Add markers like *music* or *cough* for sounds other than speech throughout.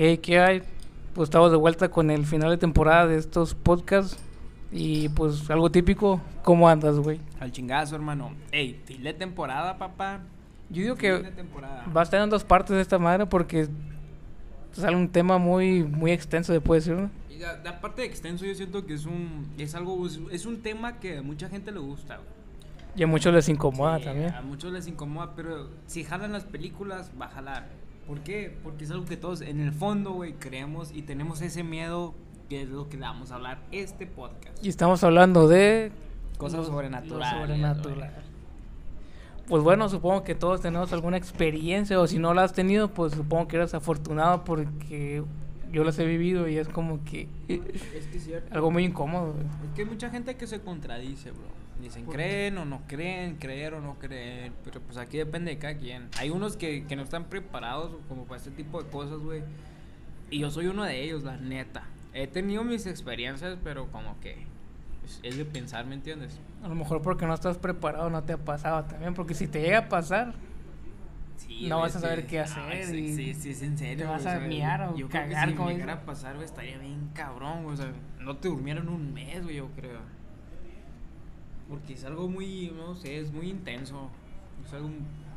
Hey, ¿qué hay? Pues estamos de vuelta con el final de temporada de estos podcasts. Y pues algo típico, ¿cómo andas, güey? Al chingazo, hermano. Ey, fin de temporada, papá. Yo digo que va a estar en dos partes de esta madre porque sale un tema muy, muy extenso, se puede decir, ¿no? Y a- aparte de extenso, yo siento que es un es algo es, es un tema que a mucha gente le gusta. güey. Y a muchos les incomoda Sí, también. A muchos les incomoda, pero si jalan las películas, va a jalar. ¿Por qué? Porque es algo que todos en el fondo, güey, creemos y tenemos ese miedo que es lo que le vamos a hablar este podcast. Y estamos hablando de Cosas sobrenaturales, sobrenatural. Pues bueno, supongo que todos tenemos alguna experiencia o si no la has tenido, pues supongo que eres afortunado porque yo las he vivido y es como que Es que es cierto. algo muy incómodo. güey. Es que hay mucha gente que se contradice, bro. Dicen, ¿Por creen o no creen, creer o no creer. Pero pues aquí depende de cada quien. Hay unos que, que no están preparados como para este tipo de cosas, güey. Y yo soy uno de ellos, la neta. He tenido mis experiencias, pero como que es, es de pensar, ¿me entiendes? A lo mejor porque no estás preparado no te ha pasado también, porque si te llega a pasar, Sí, No vas a saber qué hacer sí, y sí, sí, es en serio. te vas a miar o yo creo que cagar, si me llegara a pasar, güey, estaría bien cabrón, güey. O sea, no te durmieron un mes, güey, yo creo. Porque es algo muy, no sé, es muy intenso. Es algo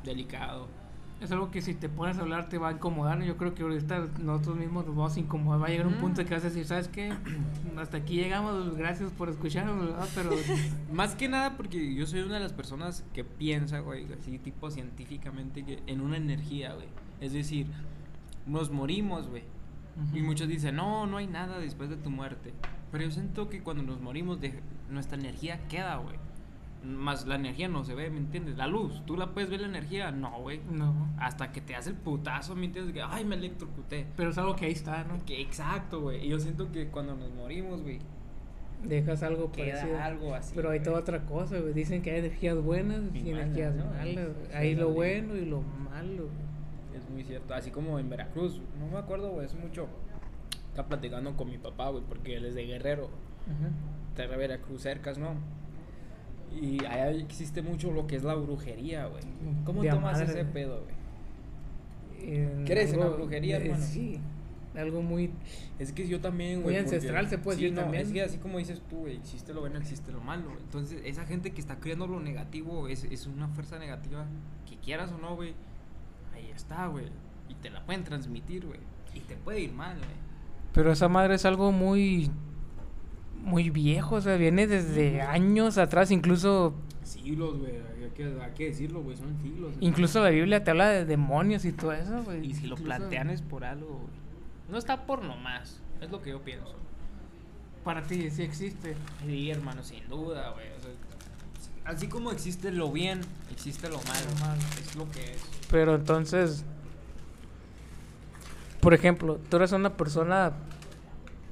delicado. es algo que si te pones a hablar te va a incomodar. Yo creo que ahorita nosotros mismos nos vamos a incomodar. Va a llegar un Ujú. punto que vas a decir, ¿sabes qué? *clears throat* Hasta aquí llegamos, gracias por escucharnos, ¿verdad? Pero *laughs* Más que nada porque yo soy una de las personas que piensa, güey, así tipo científicamente, que en una energía, güey. Es decir, nos morimos, güey. Y muchos dicen, no, no hay nada después de tu muerte. Pero yo siento que cuando nos morimos, de, nuestra energía queda, güey. Más la energía no se ve, ¿me entiendes? La luz, ¿tú la puedes ver la energía? No, güey. No. Hasta que te hace el putazo, ¿me entiendes? Que, ay, me electrocuté. Pero es algo que ahí está, ¿no? Que, exacto, güey. Y yo siento que cuando nos morimos, güey, Dejas algo queda parecido. algo así. Pero hay toda otra cosa, güey. Dicen que hay energías buenas y, Y energías malas, ¿no? malas. Eso es Hay lo bueno y lo malo. Es muy cierto. Así como en Veracruz. No me acuerdo, güey, hace mucho. Estaba platicando con mi papá, güey, porque él es de Guerrero. Terra Veracruz cercas, ¿no? Y allá existe mucho lo que es la brujería, güey. ¿Cómo De tomas madre, ese pedo, güey? ¿Crees en la brujería, eh, hermano? Sí. Algo muy. Es que yo también, Muy güey. porque- ancestral, se puede sí, decir no, también. Es que así como dices tú, güey, existe lo bueno, existe lo malo. Entonces, esa gente que está creando lo negativo es, es una fuerza negativa, que quieras o no, güey, ahí está, güey. Y te la pueden transmitir, güey. Y te puede ir mal, güey. Pero esa madre es algo muy. Muy viejo, o sea, viene desde años atrás, incluso Siglos, güey, hay que, hay que decirlo, güey, son siglos. incluso la Biblia te habla de demonios y todo eso, güey. Y si lo plantean es por algo, güey. No está por nomás, es lo que yo pienso. Para ti sí existe. Sí, hermano, sin duda, güey. o sea, así como existe lo bien, existe lo malo. Lo malo. Es lo que es. Pero entonces, por ejemplo, tú eres una persona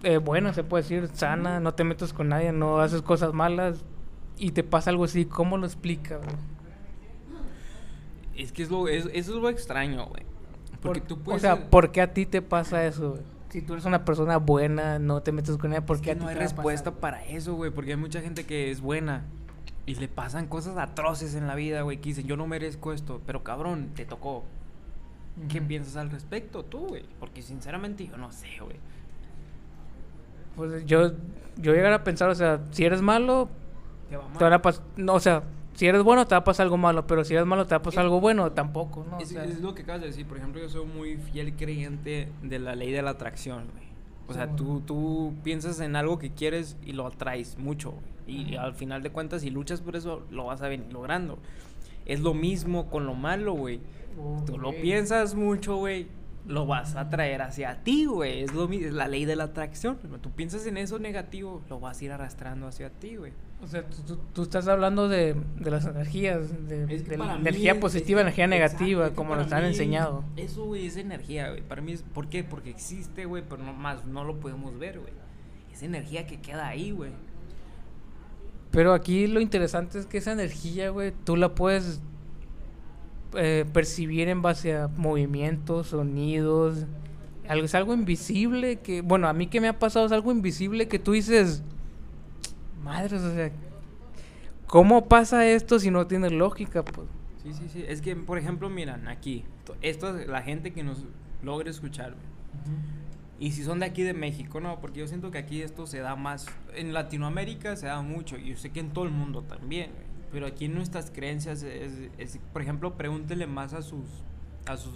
eh, buena, se puede decir, sana, no te metes con nadie, no haces cosas malas y te pasa algo así, ¿cómo lo explicas? güey? Es que es lo, es, eso es lo extraño, güey. Porque Por- tú puedes. O sea, ¿por qué a ti te pasa eso? güey? Si tú eres una persona buena, no te metes con nadie, ¿por es qué que a ti no hay te respuesta pasar? para eso, güey. Porque hay mucha gente que es buena y le pasan cosas atroces en la vida, güey. Que dicen, yo no merezco esto, pero cabrón, te tocó. ¿Qué piensas al respecto tú, güey? Porque sinceramente yo no sé, güey. Pues yo, yo llegar a pensar, o sea, si eres malo, Te va te van a pasar, no, o sea, si eres bueno te va a pasar algo malo, pero si eres malo te va a pasar Es- algo bueno, tampoco, ¿no? O Es, sea, es lo que acabas de decir. Por ejemplo, yo soy muy fiel creyente de la ley de la atracción, güey. O sea, Sí, tú, tú piensas en algo que quieres y lo atraes mucho. Y al final de cuentas, si luchas por eso, lo vas a venir logrando. Es lo mismo con lo malo, güey. Tú lo piensas mucho, güey. Lo vas a traer hacia ti, güey. Es lo es la ley de la atracción. Tú piensas en eso negativo, lo vas a ir arrastrando hacia ti, güey. O sea, tú, estás hablando de, de las energías, de, Es que de la energía es- positiva, energía negativa, como nos han enseñado. Eso, güey, es energía, güey. Para mí es. ¿Por qué? Porque existe, güey, pero no más no lo podemos ver, güey. Es energía que queda ahí, güey. Pero aquí lo interesante es que esa energía, güey, tú la puedes eh, percibir en base a movimientos, sonidos. Algo, es algo invisible que, bueno, a mí que me ha pasado es algo invisible que tú dices, madres, o sea, ¿cómo pasa esto si no tiene lógica? Pues Sí, sí, sí. Es que, por ejemplo, miran, aquí. to- Esto es la gente que nos logra escuchar, güey. Y si son de aquí de México, no, porque yo siento que aquí esto se da más. En Latinoamérica se da mucho, y yo sé que en todo el mundo también, güey. Pero aquí en nuestras creencias es, es- por ejemplo, pregúntele más a sus a sus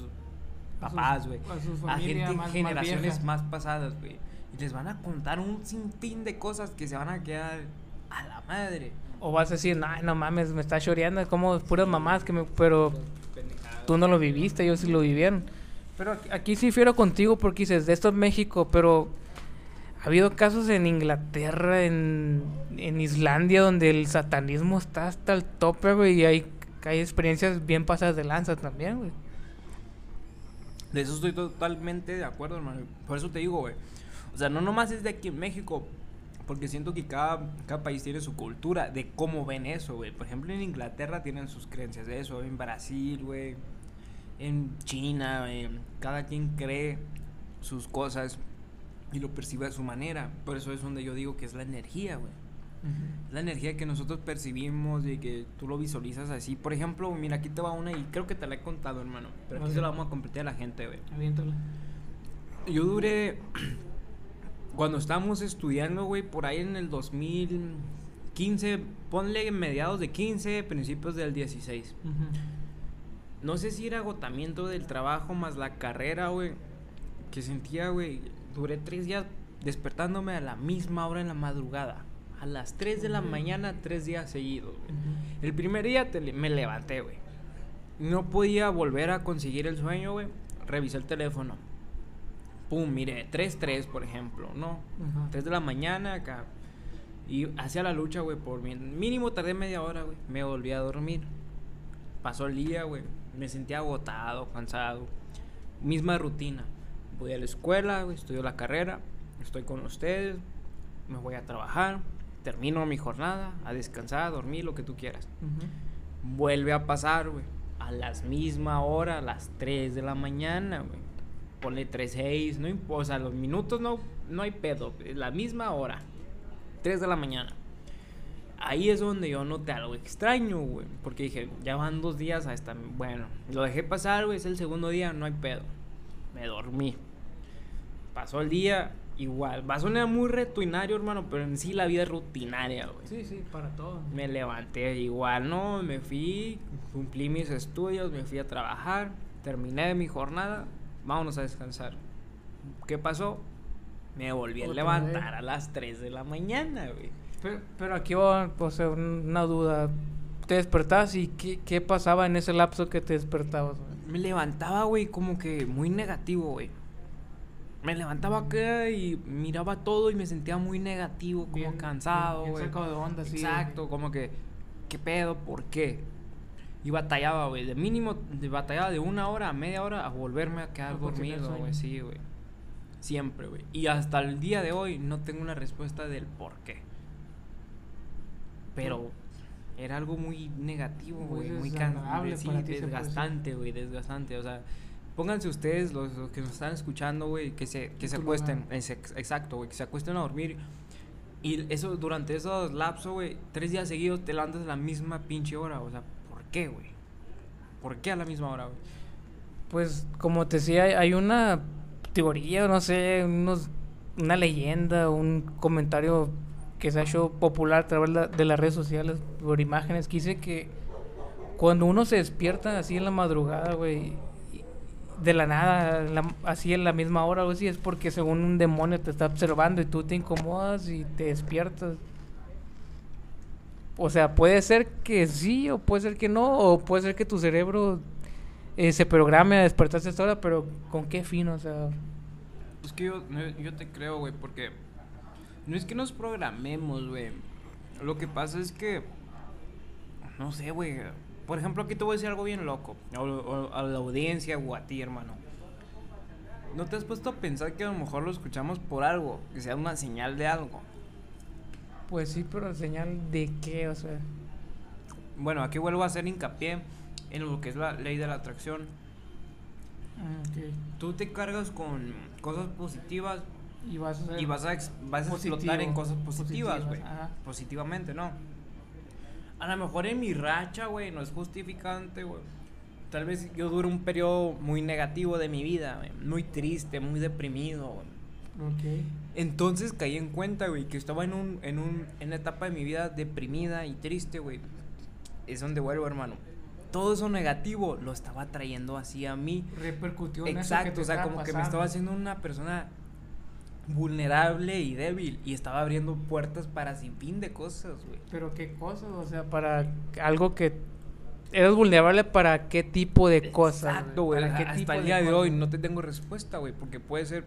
papás, güey. a sus A gente más- más generaciones vieja. más, pasadas, güey. Y les van a contar un sinfín de cosas que se van a quedar a la madre. O vas a decir, "Ay, no mames, me está choreando, es como puras mamás que me... Pero tú no lo viviste, ellos sí lo vivieron. Pero aquí, aquí sí fiero contigo porque dices, de esto es México, pero ha habido casos en Inglaterra, en, en Islandia, donde el satanismo está hasta el tope, güey, y hay, hay experiencias bien pasadas de lanza también, güey. De eso estoy totalmente de acuerdo, hermano. Por eso te digo, güey. O sea, no nomás es de aquí en México. Porque siento que cada, cada país tiene su cultura de cómo ven eso, güey. Por ejemplo, en Inglaterra tienen sus creencias de eso. En Brasil, güey. En China, güey. Cada quien cree sus cosas y lo percibe a su manera. Por eso es donde yo digo que es la energía, güey. La energía que nosotros percibimos y que tú lo visualizas así. Por ejemplo, mira, aquí te va una y creo que te la he contado, hermano. Pero aquí se la vamos a compartir a la gente, güey. Aviéntala. Yo duré. *clears throat* Cuando estábamos estudiando, güey, por ahí en el 2015, ponle mediados de 15, principios del 16. No sé si era agotamiento del trabajo más la carrera, güey. Que sentía, güey. Duré tres días despertándome a la misma hora en la madrugada. A las 3 de la mañana, tres días seguidos. El primer día te le- me levanté, güey. No podía volver a conseguir el sueño, güey. Revisé el teléfono. Pum, mire, 3-3, por ejemplo, ¿no? Ajá. 3 de la mañana acá. Y hacía la lucha, güey, por mi... Mínimo tardé media hora, güey. Me volví a dormir. Pasó el día, güey. Me sentía agotado, cansado. Misma rutina. Voy a la escuela, estudio la carrera. Estoy con ustedes. Me voy a trabajar. Termino mi jornada. A descansar, a dormir, lo que tú quieras. Vuelve a pasar, güey. A las misma hora, a las 3 de la mañana, güey. Ponle 3-6, no importa. O sea, los minutos no, no hay pedo. Es la misma hora. 3 de la mañana. Ahí es donde yo noté algo extraño, güey. Porque dije, ya van dos días a esta. Bueno, lo dejé pasar, güey. Es el segundo día, no hay pedo. Me dormí. Pasó el día, igual. Va a sonar muy rutinario, hermano, pero en sí la vida es rutinaria, güey. Sí, sí, para todo. Me levanté igual, ¿no? Me fui, cumplí mis estudios, me fui a trabajar, terminé mi jornada, vámonos a descansar. ¿Qué pasó? Me volví a levantar vez. a las 3 de la mañana, güey. Pero, pero aquí va sea, una duda. ¿Te despertabas y qué, qué pasaba en ese lapso que te despertabas? güey? Me levantaba, güey, como que muy negativo, güey. Me levantaba acá y miraba todo y me sentía muy negativo, como Bien- cansado, bien sacado de onda, sí, Exacto, como que, ¿qué pedo? ¿Por qué? Y batallaba, güey. De mínimo, de batallaba de una hora a media hora a volverme a quedar dormido, güey. Sí, güey. Siempre, güey. Y hasta el día de hoy no tengo una respuesta del por qué. Pero era algo muy negativo, Muy güey. Muy desagradable cansado. Sí, desgastante, güey. Desgastante. O sea, pónganse ustedes, los, los que nos están escuchando, güey, que se, que se acuesten. Es ex- exacto, güey. Que se acuesten a dormir. Y eso, durante esos lapsos, güey, tres días seguidos te levantas a la misma pinche hora. O sea, ¿por qué, güey? ¿Por qué a la misma hora, güey? Pues como te decía, hay- una teoría, no sé, unos, una leyenda, un comentario que se ha hecho popular a través de las redes sociales por imágenes que dice que cuando uno se despierta así en la madrugada, güey, de la nada, así en la misma hora, güey, sí, es porque según un demonio te está observando y tú te incomodas y te despiertas. O sea, puede ser que sí o puede ser que no, o puede ser que tu cerebro eh, se programe a despertarse a esta hora, pero ¿con qué fin? O sea, Es que yo, yo te creo, güey, porque no es que nos programemos, güey. Lo que pasa es que, no sé, güey. Por ejemplo, aquí te voy a decir algo bien loco. O, o a la audiencia o a ti, hermano. ¿No te has puesto a pensar que a lo mejor lo escuchamos por algo? Que sea una señal de algo. pues sí, pero señal de qué, o sea. Bueno, aquí vuelvo a hacer hincapié en lo que es la ley de la atracción. Tú te cargas con cosas positivas Y vas a, y vas a, vas a explotar en cosas positivas, güey. Positivamente, ¿no? A lo mejor en mi racha, güey, no es justificante, güey. Tal vez yo dure un periodo muy negativo de mi vida, güey. Muy triste, muy deprimido, güey. Ok. Entonces caí en cuenta, güey, que estaba en un, en un, en una etapa de mi vida deprimida y triste, güey. Es donde vuelvo, hermano. Todo eso negativo lo estaba trayendo así a mí. Repercutió en Exacto, eso que o sea, como que me estaba haciendo una persona vulnerable y débil y estaba abriendo puertas para sin fin de cosas, güey. Pero qué cosas, o sea, para algo que eres vulnerable para qué tipo de cosas. Exacto, güey. Hasta el día de, hoy no te tengo respuesta, güey, porque puede ser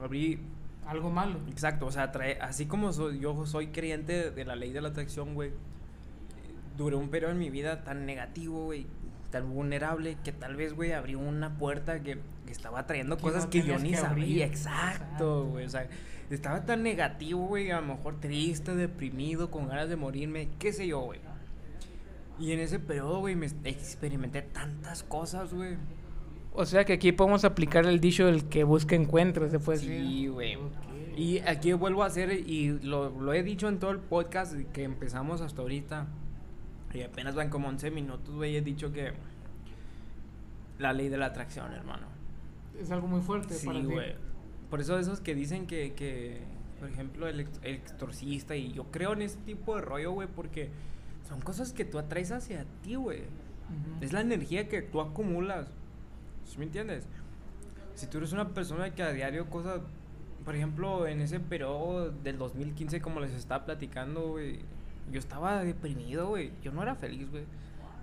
abrir algo malo. Exacto, o sea, trae, así como soy, yo soy creyente de la ley de la atracción, güey. Duré un periodo en mi vida tan negativo, güey, tan vulnerable que tal vez, güey, abrió una puerta que, estaba trayendo cosas que yo ni sabía. Exacto, güey. O sea, estaba tan negativo, güey, a lo mejor triste, deprimido, con ganas de morirme, qué sé yo, güey. Y en ese periodo, güey, me experimenté tantas cosas, güey. O sea que aquí podemos aplicar el dicho del que busca encuentros, se puede. Sí, güey. Y aquí vuelvo a hacer, y lo, lo he dicho en todo el podcast que empezamos hasta ahorita y apenas van como 11 minutos, güey. He dicho que. La ley de la atracción, hermano. Es algo muy fuerte sí, güey. Por eso, esos que dicen que. que por ejemplo, el, extorcista. Y yo creo en ese tipo de rollo, güey. Porque son cosas que tú atraes hacia ti, güey. Es la energía que tú acumulas. ¿Sí me entiendes? Si tú eres una persona que a diario cosas. Por ejemplo, en ese periodo del 2015, como les estaba platicando, güey yo estaba deprimido, güey. Yo no era feliz, güey.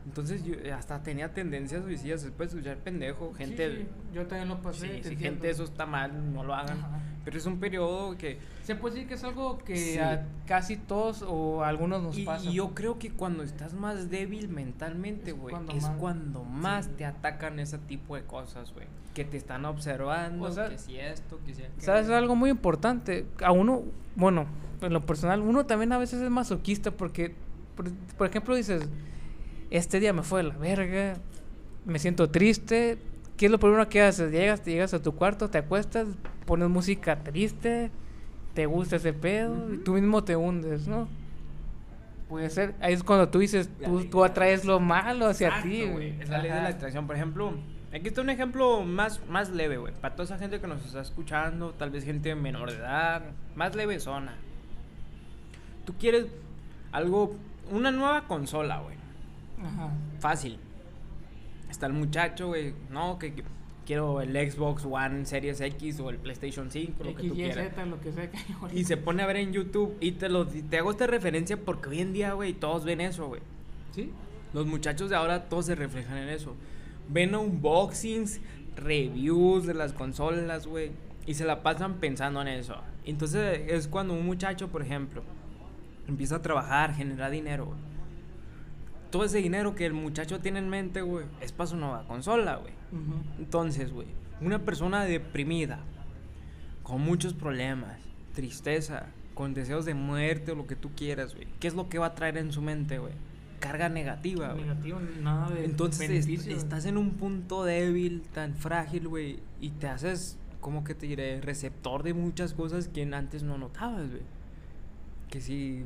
Entonces yo hasta tenía tendencias suicidas, después de escuchar pendejo, gente... Sí, Yo también lo pasé. Sí, si gente eso está mal, no lo hagan. Pero es un periodo que... Se puede decir que es algo que a casi todos o a algunos nos pasa. Y yo creo que cuando estás más débil mentalmente, güey, es, cuando, más, te atacan ese tipo de cosas, güey. Que te están observando, que si esto, que si aquello. ¿Sabes? Es algo muy importante. A uno, bueno, en lo personal, uno también a veces es masoquista porque, por, ejemplo, dices, este día me fue de la verga, me siento triste. ¿Qué es lo primero que haces? Llegas, te llegas a tu cuarto, te acuestas, pones música triste, te gusta ese pedo y tú mismo te hundes, ¿no? Puede ser. Ahí es cuando tú dices, tú, tú atraes lo malo hacia ti, güey. Es la ley de la atracción. Por ejemplo, aquí está un ejemplo más, más leve, güey. Para toda esa gente que nos está escuchando, tal vez gente menor de edad, más leve zona tú quieres algo, una nueva consola, güey. Ajá. Fácil. Está el muchacho, güey, no, que, quiero el Xbox One Series X o el PlayStation 5, lo que tú quieras. lo que sea que y se pone a ver en YouTube y te lo te hago esta referencia porque hoy en día, güey, todos ven eso, güey. ¿Sí? Los muchachos de ahora todos se reflejan en eso. Ven unboxings, reviews de las consolas, güey, y se la pasan pensando en eso. Entonces es cuando un muchacho, por ejemplo, empieza a trabajar, genera dinero, Todo ese dinero que el muchacho tiene en mente, güey, es para su nueva consola, güey. Entonces, güey, una persona deprimida, con muchos problemas, tristeza, con deseos de muerte o lo que tú quieras, güey, ¿qué es lo que va a traer en su mente, güey? Carga negativa, güey. Negativo, nada de Entonces estás en un punto débil, tan frágil, güey, y te haces, como que te diré, receptor de muchas cosas que antes no notabas, güey que si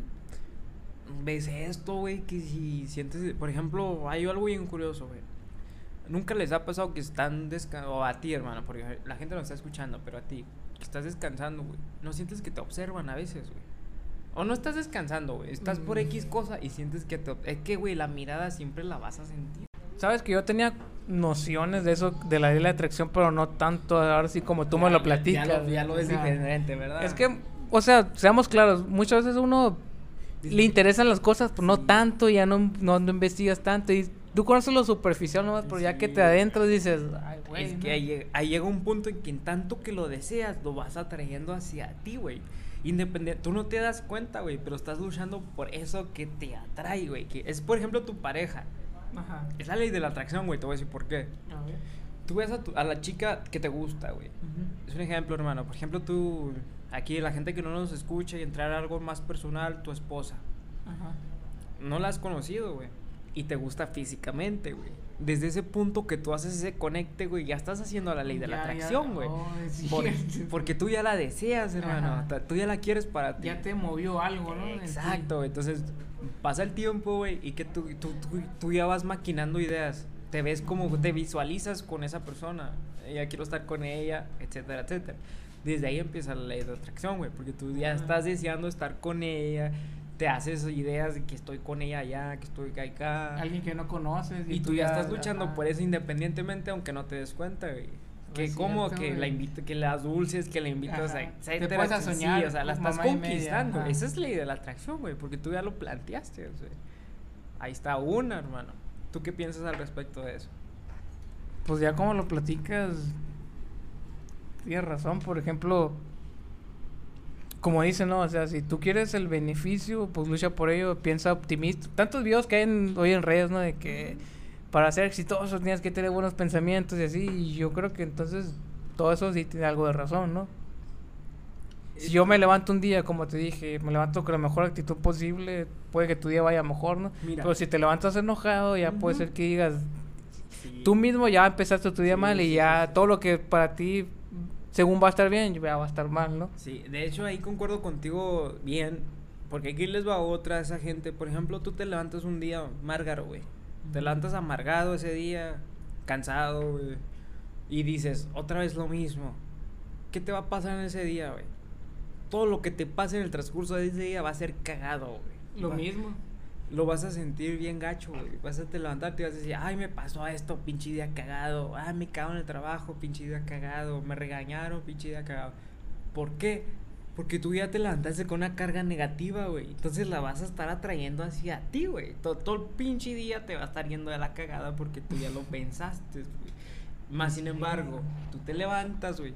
ves esto, güey, que si sientes, por ejemplo, hay algo bien curioso, güey. Nunca les ha pasado que están descansando, o a ti, hermano, porque la gente lo está escuchando, pero a ti, que estás descansando, güey. No sientes que te observan a veces, güey. O no estás descansando, güey. Estás por X mm. cosa y sientes que te... Es que, güey, la mirada siempre la vas a sentir. Sabes que yo tenía nociones de eso, de la ley de la atracción, pero no tanto ahora sí como tú me lo platicas. Ya, ya lo, es diferente, ¿verdad? Es que o sea, seamos claros, muchas veces uno le interesan las cosas, pero no tanto, ya no, no, investigas tanto. Y tú conoces lo superficial nomás, pero ya que te adentras dices, ay, güey. Es que ahí, llega un punto en que en tanto que lo deseas, lo vas atrayendo hacia ti, güey. Independiente, tú no te das cuenta, güey, pero estás luchando por eso que te atrae, güey. Que es, por ejemplo, tu pareja. Ajá. Es la ley de la atracción, güey, te voy a decir por qué. A ver. Tú ves a, a la chica que te gusta, güey. Es un ejemplo, hermano. Por ejemplo, tú Aquí la gente que no nos escucha y entrar a algo más personal, tu esposa. Ajá. No la has conocido, güey. Y te gusta físicamente, güey. Desde ese punto que tú haces ese conecte, güey, ya estás haciendo la ley de la atracción, güey. *laughs* porque tú ya la deseas, hermano. Tú ya la quieres para ti. Ya te movió algo, ¿no? Exacto. Entonces, pasa el tiempo, güey, y que tú, tú, tú, tú, ya vas maquinando ideas. Te ves como, te visualizas con esa persona. Ya quiero estar con ella, etcétera, etcétera. desde ahí empieza la ley de atracción, güey, porque tú ya estás deseando estar con ella, te haces ideas de que estoy con ella allá, que estoy acá. Alguien que no conoces. Y, tú, ya estás luchando por eso independientemente, aunque no te des cuenta, güey. Que como que la invita, que las dulces, que la invitas a Te puedes a soñar. o sea, la estás conquistando. Esa es la ley de la atracción, güey, porque tú ya lo planteaste, o sea. Ahí está una, hermano. ¿Tú qué piensas al respecto de eso? Pues ya como lo platicas, tienes razón. Por ejemplo, como dicen, ¿no? O sea, si tú quieres el beneficio, pues lucha por ello, piensa optimista. Tantos videos que hay hoy en redes, ¿no? De que para ser exitoso tienes que tener buenos pensamientos y así. Y yo creo que entonces todo eso sí tiene algo de razón, ¿no? Si yo me levanto un día, como te dije, me levanto con la mejor actitud posible, puede que tu día vaya mejor, ¿no? Pero si te levantas enojado, ya puede ser que digas, tú mismo ya empezaste tu día mal y ya todo lo que para ti según va a estar bien, ya va a estar mal, ¿no? Sí, de hecho ahí concuerdo contigo bien, porque aquí les va otra esa gente, por ejemplo, tú te levantas un día márgaro, güey. Te levantas amargado ese día, cansado, güey, y dices, otra vez lo mismo. ¿Qué te va a pasar en ese día, güey? Todo lo que te pase en el transcurso de ese día va a ser cagado, güey. Lo mismo lo vas a sentir bien gacho, güey. Vas a te levantarte y vas a decir, ay, me pasó esto, pinche día cagado. Ay, me cago en el trabajo, pinche día cagado. Me regañaron, pinche día cagado. ¿Por qué? Porque tú ya te levantaste con una carga negativa, güey. Entonces la vas a estar atrayendo hacia ti, güey. Todo, todo, el pinche día te va a estar yendo de la cagada porque tú ya lo pensaste, güey. Más sin embargo, tú te levantas, güey.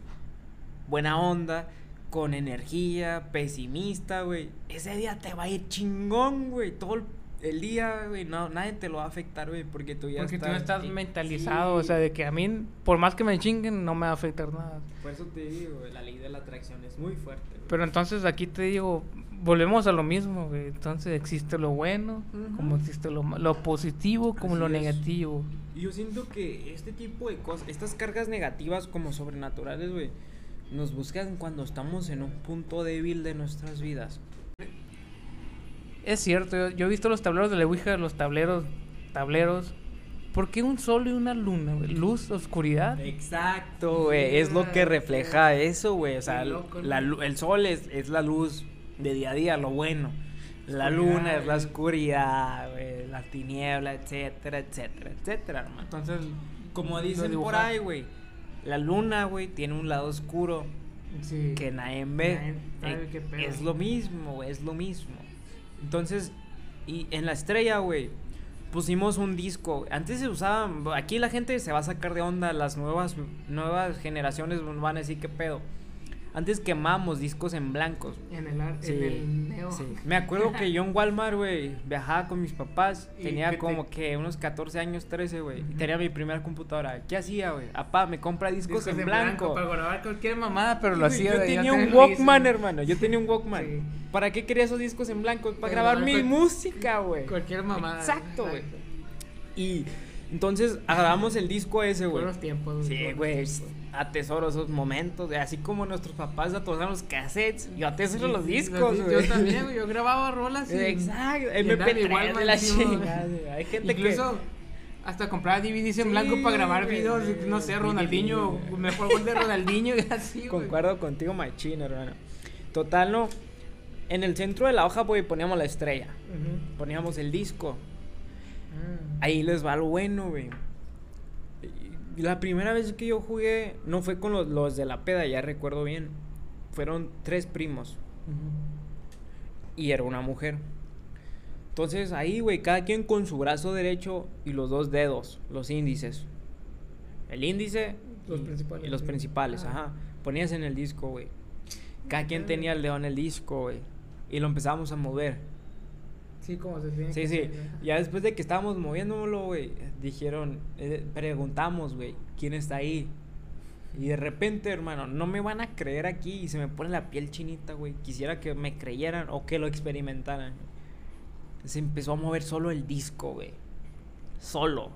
Buena onda, con energía, pesimista, güey. Ese día te va a ir chingón, güey. Todo el el día, güey, no, nadie te lo va a afectar, güey, porque tú ya porque estás... Porque tú estás mentalizado, o sea, de que a mí, por más que me chinguen, no me va a afectar nada. Por eso te digo, la ley de la atracción es muy fuerte. Pero entonces aquí te digo, volvemos a lo mismo, güey. Entonces existe lo bueno, como existe lo, lo positivo, como lo negativo. Y yo siento que este tipo de cosas, estas cargas negativas como sobrenaturales, güey, nos buscan cuando estamos en un punto débil de nuestras vidas. Es cierto, yo, he visto los tableros de la Ouija, los tableros, tableros. ¿Por qué un sol y una luna, Luz, oscuridad. Exacto, güey. Es lo que refleja eso, güey. O sea, el sol es, es, la luz de día a día, lo bueno. La luna es la oscuridad, güey. La tiniebla, etcétera, etcétera, etcétera, hermano. Entonces, como dicen por ahí, güey. La luna, güey, tiene un lado oscuro que nadie ve. es lo mismo, güey, es lo mismo. Entonces, y en la estrella, güey, pusimos un disco. Antes se usaba, aquí la gente se va a sacar de onda, las nuevas, nuevas generaciones van a decir qué pedo. Antes quemamos discos en blancos. En el, en neo. Sí. *laughs* Me acuerdo que yo en Walmart, güey, viajaba con mis papás. Tenía como que unos 14 años, 13, güey. Y tenía mi primera computadora. ¿Qué hacía, güey? Apá, me compra discos, en, blanco. Para grabar cualquier mamada, pero lo hacía. Yo tenía un Walkman, hermano. Yo tenía un Walkman. ¿Para qué quería esos discos en blanco? Para grabar mi música, güey. Cualquier mamada. Exacto, güey. Y entonces agarramos el disco ese, güey. Buenos tiempos. Sí, güey atesoro esos momentos, así como nuestros papás atosaron los cassettes, yo atesoro los discos, Yo también, *laughs* yo grababa rolas y Exacto, MP3 igual de la chingada. Hay gente Incluso hasta compraba DVDs en blanco para grabar videos, no sé, Ronaldinho, mejor gol de Ronaldinho *laughs* y así, Concuerdo contigo, machino, hermano. Total, no. En el centro de la hoja, pues, poníamos la estrella. Poníamos el disco. Mm. Ahí les va lo bueno, güey la primera vez que yo jugué no fue con los, de la peda, ya recuerdo bien. Fueron tres primos. Y era una mujer. Entonces ahí, güey, cada quien con su brazo derecho y los dos dedos, los índices. El índice los y, principales, los principales, ajá. Ponías en el disco, güey. Cada quien tenía el dedo en el disco, güey. Y lo empezábamos a mover. Sí, como se tiene Sí, sí. Ya después de que estábamos moviéndolo, güey, dijeron, eh, preguntamos, güey, ¿quién está ahí? Y de repente, hermano, no me van a creer aquí y se me pone la piel chinita, güey. Quisiera que me creyeran o que lo experimentaran. Se empezó a mover solo el disco, güey. Solo.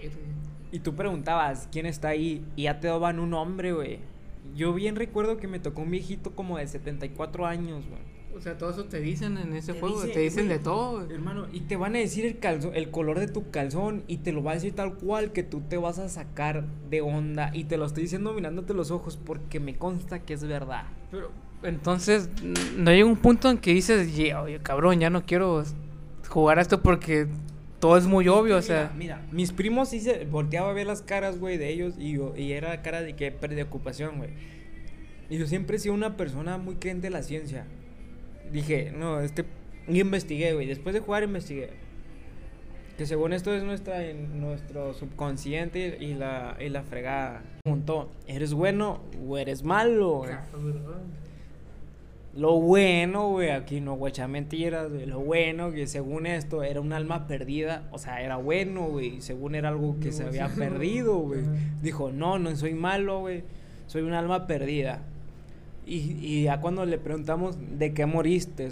*laughs* y tú preguntabas, ¿quién está ahí? Y ya te daban un hombre, güey. Yo bien recuerdo que me tocó un viejito como de 74 años, güey O sea, todo eso te dicen en ese Te juego, dice, te dicen güey, de todo. Hermano, y te van a decir el calzón, el color de tu calzón y te lo va a decir tal cual que tú te vas a sacar de onda y te lo estoy diciendo mirándote los ojos porque me consta que es verdad. Pero entonces no llega un punto en que dices, "Ye- oye, cabrón, ya no quiero jugar a esto porque todo es muy obvio, o sea, mira, mira, mis primos sí se volteaba a ver las caras, güey, de ellos y, yo- y era cara de que preocupación, güey. Y yo siempre he sido una persona muy creyente de la ciencia. Dije, no, este y investigué, güey, después de jugar investigué. Que según esto es nuestra nuestro subconsciente y la y la fregada. Preguntó, ¿eres bueno o eres malo? güey? Lo bueno, güey, aquí no echar mentiras, güey. Lo bueno, que según esto era un alma perdida. O sea, era bueno, güey. Según era algo que se había perdido, güey. Dijo, no, no soy malo, güey. Soy un alma perdida. Y, y ya cuando le preguntamos de qué moriste,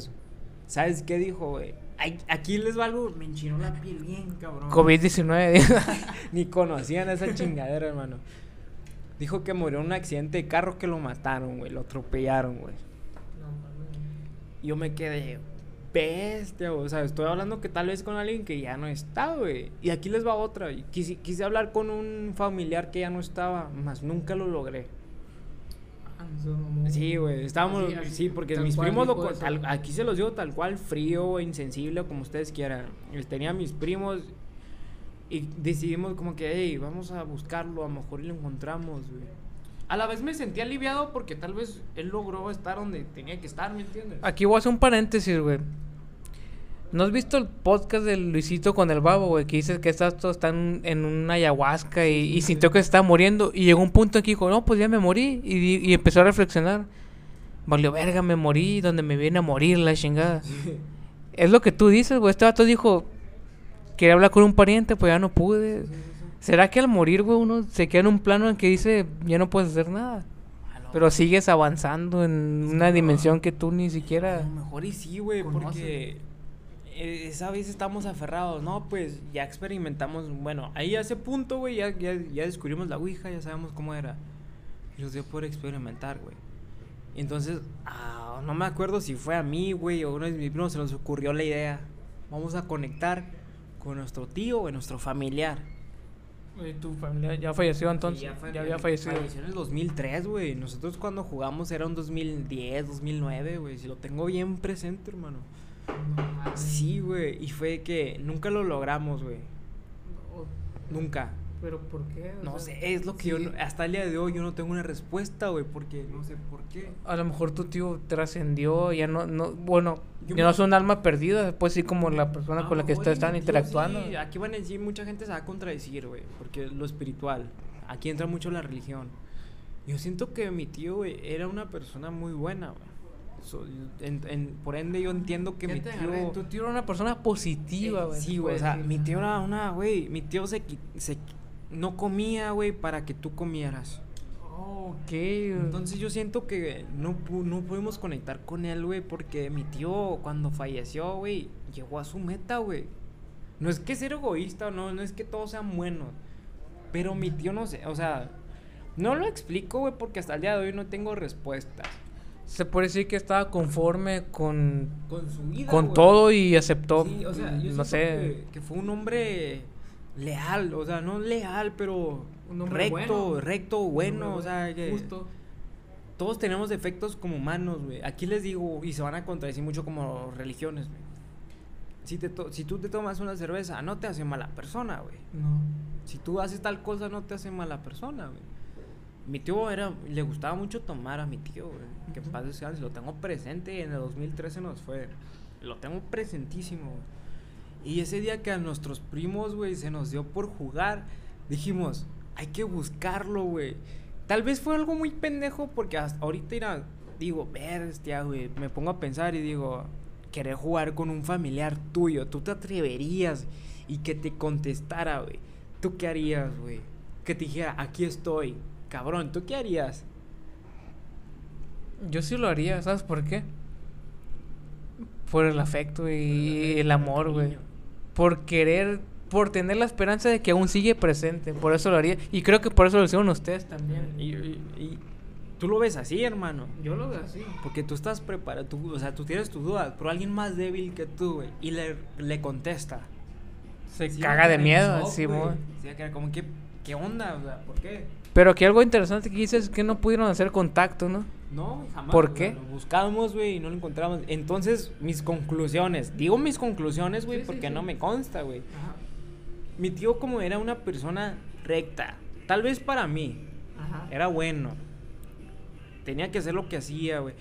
¿sabes qué dijo, güey? Ay, Aquí les va algo, me enchinó la piel bien, cabrón. COVID-19. *laughs* Ni conocían esa chingadera, hermano. Dijo que murió en un accidente de carro que lo mataron, güey. Lo atropellaron, güey. Yo me quedé bestia, güey. O sea, estoy hablando que tal vez con alguien que ya no está, güey. Y aquí les va otra. y Quise, quise hablar con un familiar que ya no estaba, más nunca lo logré. Sí, güey. Estábamos. Así, así, sí, porque mis primos lo. tal- aquí se los digo tal cual, frío, insensible, como ustedes quieran. Y Tenía mis primos. Y decidimos como que, hey, vamos a buscarlo, a lo mejor lo encontramos, güey. A la vez me sentí aliviado porque tal vez él logró estar donde tenía que estar, ¿me entiendes? Aquí voy a hacer un paréntesis, güey. ¿No has visto el podcast de Luisito con el babo, güey? Que dice que está, todo está en, una ayahuasca y, y sintió que se estaba muriendo. Y llegó un punto en que dijo, no, pues ya me morí. Y, empezó a reflexionar. Valió verga, me morí donde me viene a morir la chingada. *laughs* Es lo que tú dices, güey. Este vato dijo, quería hablar con un pariente, pues ya no pude. ¿Será que al morir, güey, uno se queda en un plano en que dice, ya no puedes hacer nada? Pero sigues avanzando en una dimensión que tú ni A siquiera... lo mejor y sí, güey, porque esa vez estamos aferrados, ¿no? Pues ya experimentamos, bueno, ahí a ese punto, güey, ya, ya, ya descubrimos la Ouija, ya sabemos cómo era. Y nos dio por experimentar, güey. Entonces, ah, no me acuerdo si fue a mí, güey, o uno de mis primos se nos ocurrió la idea. Vamos a conectar con nuestro tío o nuestro familiar. ¿Y tu familia ya falleció entonces? Sí, ya, fue- había fallecido. Falleció en el 2003, güey. Nosotros cuando jugamos era un 2010, 2009, güey. Si lo tengo bien presente, hermano. Sí, güey. Y fue que nunca lo logramos, güey. Nunca. ¿Pero por qué? O No sea, sé, es lo que yo... no- hasta el día de hoy yo no tengo una respuesta, güey. Porque no sé por qué. A lo mejor tu tío trascendió, ya no, no, bueno, Yo ya me- no es un alma perdida, pues sí como la persona A con la que mejor está- y están interactuando. sí, aquí van a decir, mucha gente se va a contradecir, güey. Porque lo espiritual. Aquí entra mucho la religión. Yo siento que mi tío, güey, era una persona muy buena, güey. So, en- en- por ende, yo entiendo que mi tío. Tu tío era una persona positiva, Eh, güey. Sí, güey. O sea, decir. mi tío era una, güey. Mi tío se, se no comía, güey, para que tú comieras. Oh, ok. Entonces yo siento que no, no pudimos conectar con él, güey, porque mi tío cuando falleció, güey, llegó a su meta, güey. No es que ser egoísta, no, no es que todos sean buenos. Pero mi tío no sé, o sea, no lo explico, güey, porque hasta el día de hoy no tengo respuestas. Se puede decir que estaba conforme con, Con su vida. con güey. todo y aceptó, Sí, o sea, yo no sé, Que, que fue un hombre leal, o sea, no leal, pero Un hombre recto, bueno. recto, bueno, o sea, que justo. todos tenemos defectos como humanos, güey. Aquí les digo, y se van a contradecir mucho como religiones, güey. Si, te to- si tú te tomas una cerveza, no te hace mala persona, güey. No. Si tú haces tal cosa, no te hace mala persona, güey. Mi tío era, le gustaba mucho tomar a mi tío, güey. Que paz descanse, lo tengo presente. En el 2013 nos fue. Lo tengo presentísimo. Y ese día que a nuestros primos, güey, se nos dio por jugar, dijimos, hay que buscarlo, güey. Tal vez fue algo muy pendejo porque hasta ahorita era, digo, bestia, güey. Me pongo a pensar y digo, querer jugar con un familiar tuyo, tú te atreverías y que te contestara, güey. ¿Tú qué harías, güey? Que te dijera, aquí estoy. Cabrón, ¿tú qué harías? Yo sí lo haría, ¿sabes por qué? Por el afecto y el amor, güey. Por querer, por tener la esperanza de que aún sigue presente. Por eso lo haría. Y creo que por eso lo hicieron ustedes también. Y, y- y- Tú lo ves así, hermano. Yo lo veo así. Porque tú estás preparado, tú, o sea, tú tienes tus dudas, pero alguien más débil que tú, güey, y le, le contesta. Se Sí, caga de miedo, sí, güey. Sí, como ¿qué onda? O sea, ¿por qué? Pero aquí algo interesante que dices es que no pudieron hacer contacto, ¿no? No, jamás. ¿Por qué? Lo buscamos, güey, y no lo encontramos. Entonces, mis conclusiones. Digo mis conclusiones, güey, Sí, porque sí. no me consta, güey. Mi tío como era una persona recta, tal vez para mí, Ajá. era bueno. Tenía que hacer lo que hacía, güey.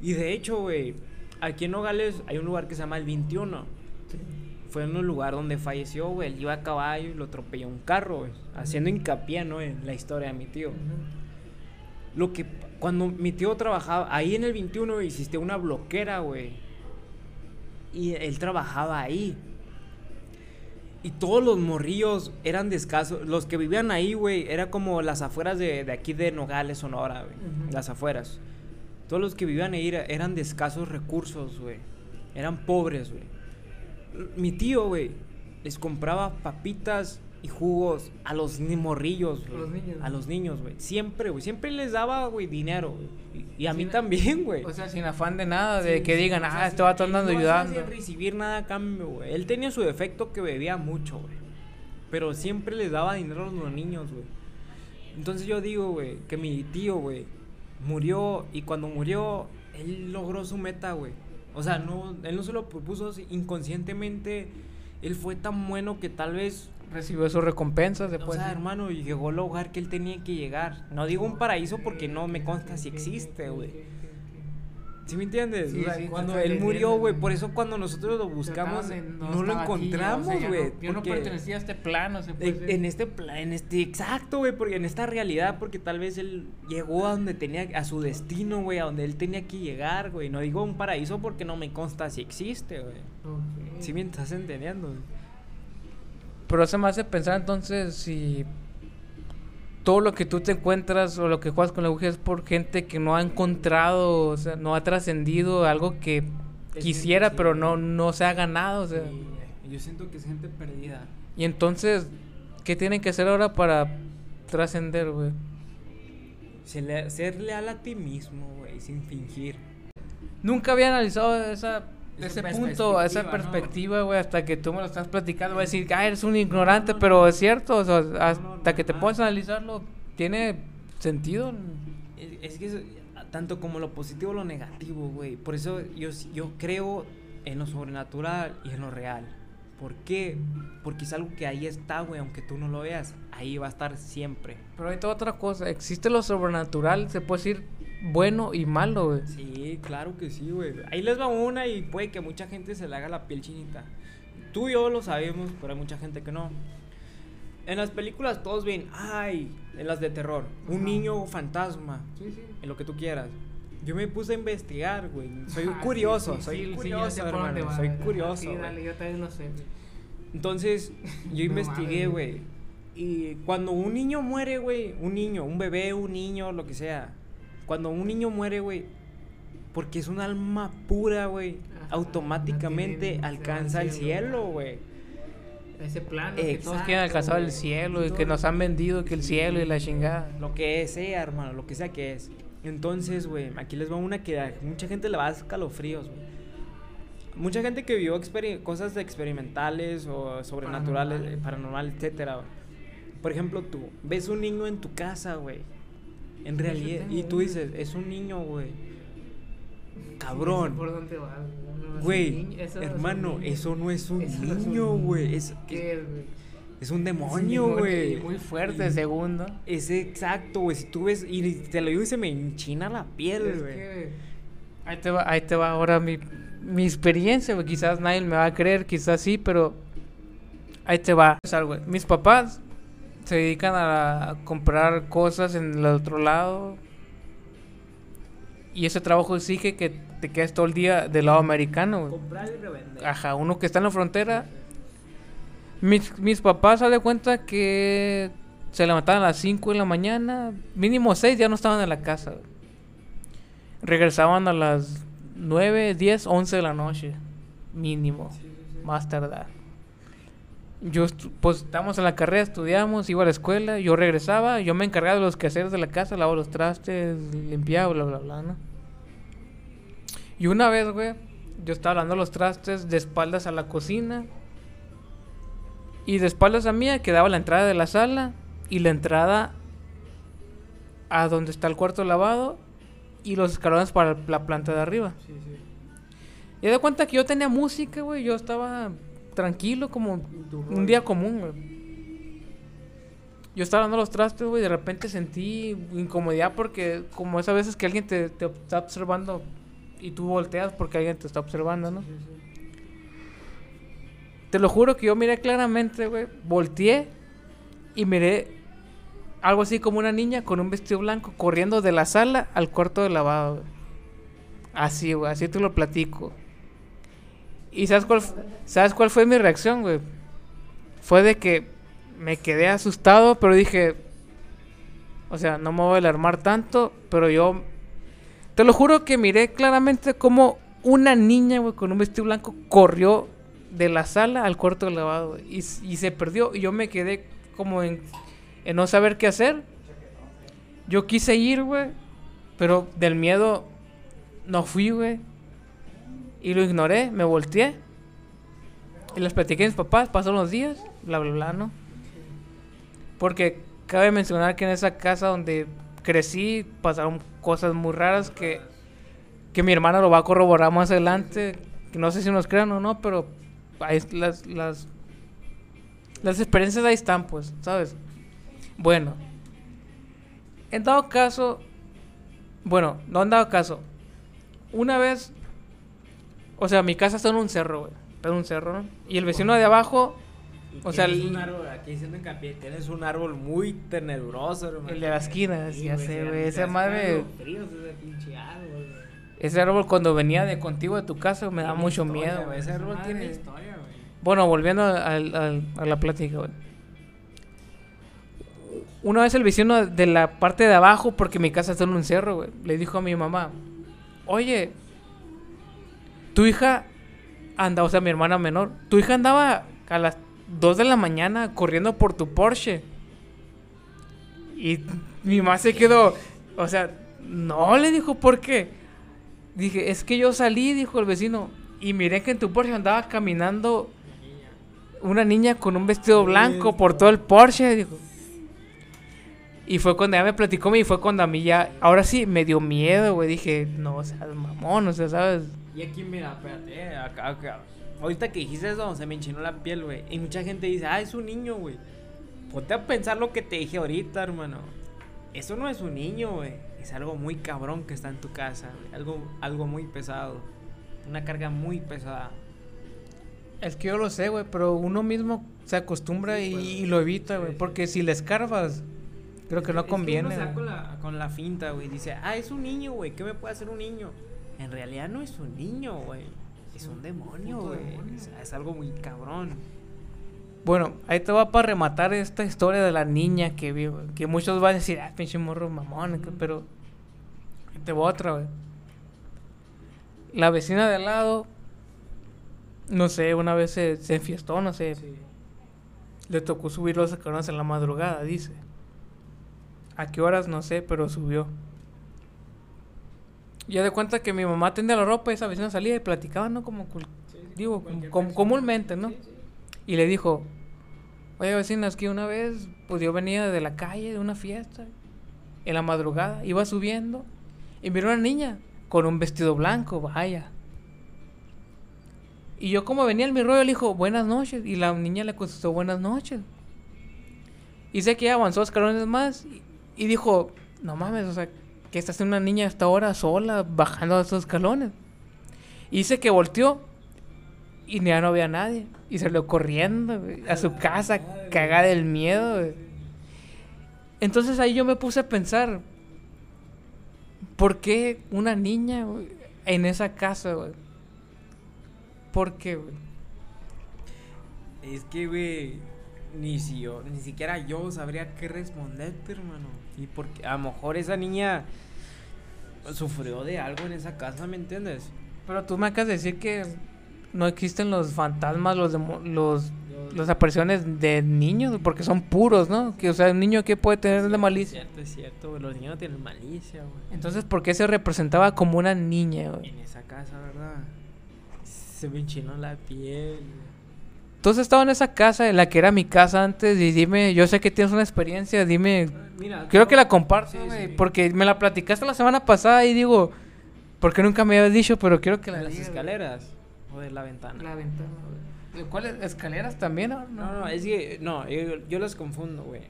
Y de hecho, güey, aquí en Nogales hay un lugar que se llama el 21. Fue en un lugar donde falleció, güey. Él iba a caballo y lo atropelló un carro, güey. Haciendo hincapié, ¿no? En la historia de mi tío. Lo que cuando mi tío trabajaba ahí en el 21 güey, existía una bloquera, güey. Y él trabajaba ahí. Y todos los morrillos eran de escasos. Los que vivían ahí, güey, era como las afueras de, de aquí de Nogales, Sonora, güey. Ujú. Las afueras. Todos los que vivían ahí era- eran de escasos recursos, güey. Eran pobres, güey. Mi tío, güey, les compraba papitas y jugos a los ni morrillos, A güey. los niños. A los niños, güey. Siempre, güey. Siempre les daba, güey, dinero. Y, y a mí también, güey. O sea, sin afán de nada, de Sí, que sí, digan, ah, este vato andando no ayudando. sin recibir nada a cambio, güey. Él tenía su defecto que bebía mucho, güey. Pero siempre les daba dinero a los niños, güey. Entonces yo digo, güey, que mi tío, güey, murió y cuando murió, él logró su meta, güey. O sea, no, él no se lo propuso inconscientemente. Él fue tan bueno que tal vez Recibió sus recompensas o después. sea, hermano, llegó al lugar que él tenía que llegar. No digo un paraíso porque no me consta si existe, güey. ¿Sí me entiendes? Sí, O sea, sí, cuando él murió, güey, por eso cuando nosotros lo buscamos, no, lo encontramos, güey. Yo no porque- pertenecía a este plano, se puede en, decir. en este plan, en este, exacto, güey, porque en esta realidad, porque tal vez él llegó a donde tenía, a su destino, güey, a donde él tenía que llegar, güey. No digo un paraíso porque no me consta si existe, güey. Ok. ¿Sí me estás entendiendo? güey? Pero eso me hace pensar entonces si todo lo que tú te encuentras o lo que juegas con la aguja es por gente que no ha encontrado, o sea, no ha trascendido algo que Es quisiera, pero no, no se ha ganado, o sea. Y yo siento que es gente perdida. Y entonces, ¿qué tienen que hacer ahora para trascender, güey? Ser leal a ti mismo, güey, sin fingir. Nunca había analizado esa, Esa ese punto, esa perspectiva, ¿no? güey, hasta que tú me lo estás platicando. Voy a decir, ah, eres un ignorante, pero es cierto, o sea, hasta no, que te puedas analizarlo, tiene sentido. Es, es que es, tanto como lo positivo lo negativo, güey. Por eso yo, yo creo en lo sobrenatural y en lo real. ¿Por qué? Porque es algo que ahí está, güey, aunque tú no lo veas. Ahí va a estar siempre. Pero hay toda otra cosa, existe lo sobrenatural, se puede decir bueno y malo, güey. Sí, claro que sí, güey. Ahí les va una y puede que mucha gente se le haga la piel chinita. Tú y yo lo sabemos, pero hay mucha gente que no. En las películas todos ven, ay, en las de terror, un niño fantasma, Sí, sí. en lo que tú quieras. Yo me puse a investigar, güey. Soy Ah, curioso, sí, sí, soy curioso, hermano. va, Soy curioso. Dale, yo también lo sé. güey. Entonces, yo *laughs* investigué, güey. Y cuando un niño muere, güey, un niño, un bebé, un niño, lo que sea. Cuando un niño muere, güey, porque es un alma pura, güey, automáticamente no alcanza al el cielo, güey. Ese plano que todos Exacto, quieren alcanzar el güey. cielo y Todo que lo- nos han vendido que el cielo y la chingada. Lo que sea, hermano, lo que sea que es. Entonces, güey, aquí les va una que a mucha gente le va a dar escalofríos, güey. Mucha gente que vio cosas experimentales o sobrenaturales, Paranormales. eh, paranormal, etcétera. Por ejemplo, tú ves un niño en tu casa, güey. En realidad, y tú dices, es un niño, güey. Cabrón. ¿Por dónde va? Güey, hermano, eso no es un niño, güey. Es, ¿Qué es, güey? es un demonio, güey. Muy fuerte, segundo. Es exacto, güey. Si tú ves, y te lo digo y se me enchina la piel, güey. que ahí te va, ahí te va ahora mi, mi experiencia, güey. Quizás nadie me va a creer, quizás sí, pero ahí te va. Mis papás se dedican a comprar cosas en el otro lado. Y ese trabajo exige que te quedes todo el día del lado americano. Comprar y revender. Ajá, uno que está en la frontera. Mis, mis papás se de cuenta que se levantaban a las 5 de la mañana, mínimo 6 ya no estaban en la casa. Regresaban a las 9, 10, 11 de la noche, mínimo, más tardar. Yo, pues, estábamos en la carrera, estudiamos, iba a la escuela, yo regresaba, yo me encargaba de los quehaceres de la casa, lavaba los trastes, limpiaba, bla, bla, bla, ¿no? Y una vez, güey, yo estaba lavando los trastes de espaldas a la cocina. Y de espaldas a mí quedaba la entrada de la sala y la entrada a donde está el cuarto lavado y los escalones para la planta de arriba. Sí, sí. Y de cuenta que yo tenía música, güey, yo estaba tranquilo como un día común, güey. Yo estaba dando los trastes, güey, y de repente sentí incomodidad porque como esas veces que alguien te, te está observando y tú volteas porque alguien te está observando, ¿no? Te lo juro que yo miré claramente, güey. Volteé y miré algo así como una niña con un vestido blanco corriendo de la sala al cuarto de lavado, güey. Así, güey, así te lo platico. ¿Y sabes cuál, sabes cuál fue mi reacción, güey? Fue de que me quedé asustado, pero dije, o sea, no me voy a alarmar tanto, pero yo te lo juro que miré claramente como una niña, güey, con un vestido blanco corrió de la sala al cuarto de lavado, y, se perdió. Y yo me quedé como en, en no saber qué hacer. Yo quise ir, güey, pero del miedo no fui, güey. Y lo ignoré, me volteé. Y les platiqué a mis papás, pasaron los días, bla, bla, bla, ¿no? Porque cabe mencionar que en esa casa donde crecí, pasaron cosas muy raras que, que mi hermana lo va a corroborar más adelante. Que no sé si nos crean o no, pero ahí las, las, las experiencias ahí están, pues, ¿sabes? Bueno, en dado caso, bueno, no en dado caso, una vez, o sea, mi casa está en un cerro, güey, está en un cerro, ¿no? Y el vecino de abajo o sea, un árbol, aquí diciendo hincapié, tienes un árbol muy tenebroso, hermano. El de las esquinas, ya sé, güey. Esa madre. ese árbol cuando venía de contigo de tu casa me da mucho miedo, güey. Ese árbol tiene historia, güey. Bueno, volviendo a, la plática, güey. Una vez el vecino de la parte de abajo, porque mi casa está en un cerro, güey, le dijo a mi mamá, oye, tu hija anda, o sea, mi hermana menor, tu hija andaba a las 2 de la mañana corriendo por tu Porsche. Y mi mamá se quedó, o sea, no, le dijo, ¿por qué? Dije, es que yo salí, dijo el vecino, y miré que en tu Porsche andaba caminando una niña con un vestido blanco por todo el Porsche, dijo. Y fue cuando ella me platicó y fue cuando a mí ya, ahora sí, me dio miedo, güey. Dije, no, o sea, mamón, o sea, ¿sabes? Y aquí, mira, espérate, acá, acá, Ahorita que dijiste eso, se me enchinó la piel, güey. Y mucha gente dice, ah, es un niño, güey. Ponte a pensar lo que te dije ahorita, hermano. Eso no es un niño, güey. Es algo muy cabrón que está en tu casa, Algo, algo muy pesado. Una carga muy pesada. Es que yo lo sé, güey, pero uno mismo se acostumbra y, lo evita, güey. Porque si le escarbas, creo que no conviene. Con, la, con la finta, güey. Dice, ah, es un niño, güey. ¿Qué me puede hacer un niño? En realidad no es un niño, güey es un demonio, güey. es algo muy cabrón. Bueno, ahí te va para rematar esta historia de la niña que vi, Que muchos van a decir, ah, pinche morro mamón, pero. Te voy otra, güey. La vecina de al lado, no sé, una vez se, se enfiestó, no sé. Le tocó subir los escalones en la madrugada, dice. ¿A qué horas? No sé, pero subió. Yo de cuenta que mi mamá tendía la ropa y esa vecina salía y platicaba, ¿no? Como, digo, comúnmente, ¿no? Y le dijo, oye vecina, es que una vez, pues yo venía de la calle, de una fiesta, en la madrugada, iba subiendo y miró a una niña con un vestido blanco, vaya. Y yo como venía en mi rollo le dijo, buenas noches. Y la niña le contestó, buenas noches. Y sé que ella avanzó escalones más y, y dijo, no mames, o sea, que está haciendo una niña hasta ahora sola, bajando esos escalones. Y dice que volteó y ya no había a nadie. Y salió corriendo a su casa, cagada del miedo. Entonces ahí yo me puse a pensar, ¿por qué una niña en esa casa? ¿Por qué? Es que, ni si yo, ni siquiera yo sabría qué responderte, hermano. Y porque a lo mejor esa niña sufrió de algo en esa casa, ¿me entiendes? Pero tú me acabas de decir que no existen los fantasmas, los, los, las apariciones de niños, porque son puros, ¿no? Que, o sea, un niño que puede tener de malicia. Es cierto, es cierto, güey. Los niños no tienen malicia, güey. Entonces, ¿por qué se representaba como una niña, güey? En esa casa, ¿verdad? Se me enchinó la piel. Tú has estado en esa casa, en la que era mi casa antes, y dime, yo sé que tienes una experiencia, dime, Mira, quiero tú- que la compartas, Sí, porque me la platicaste la semana pasada y digo, ¿por qué nunca me habías dicho? Pero quiero que la ¿De las escaleras o de la ventana? La ventana, güey. ¿Cuáles? ¿Escaleras también? No, no, es que, no, yo, yo las confundo, güey.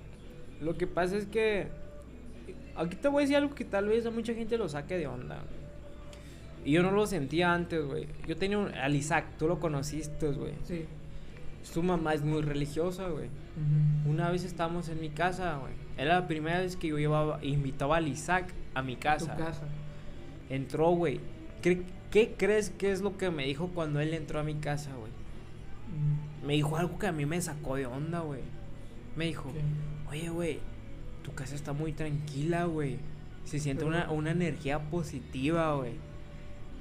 Lo que pasa es que, aquí te voy a decir algo que tal vez a mucha gente lo saque de onda. Y yo no lo sentía antes, güey. Yo tenía un, al Isaac, tú lo conociste, güey. Sí. Su mamá es muy religiosa, güey. Una vez estábamos en mi casa, güey. Era la primera vez que yo llevaba, invitaba al Isaac a mi casa. Tu casa. Entró, güey. ¿Qué, ¿Qué crees que es lo que me dijo cuando él entró a mi casa, güey? Me dijo algo que a mí me sacó de onda, güey. Me dijo, oye, güey, tu casa está muy tranquila, güey. Se siente Pero- una, una energía positiva, güey.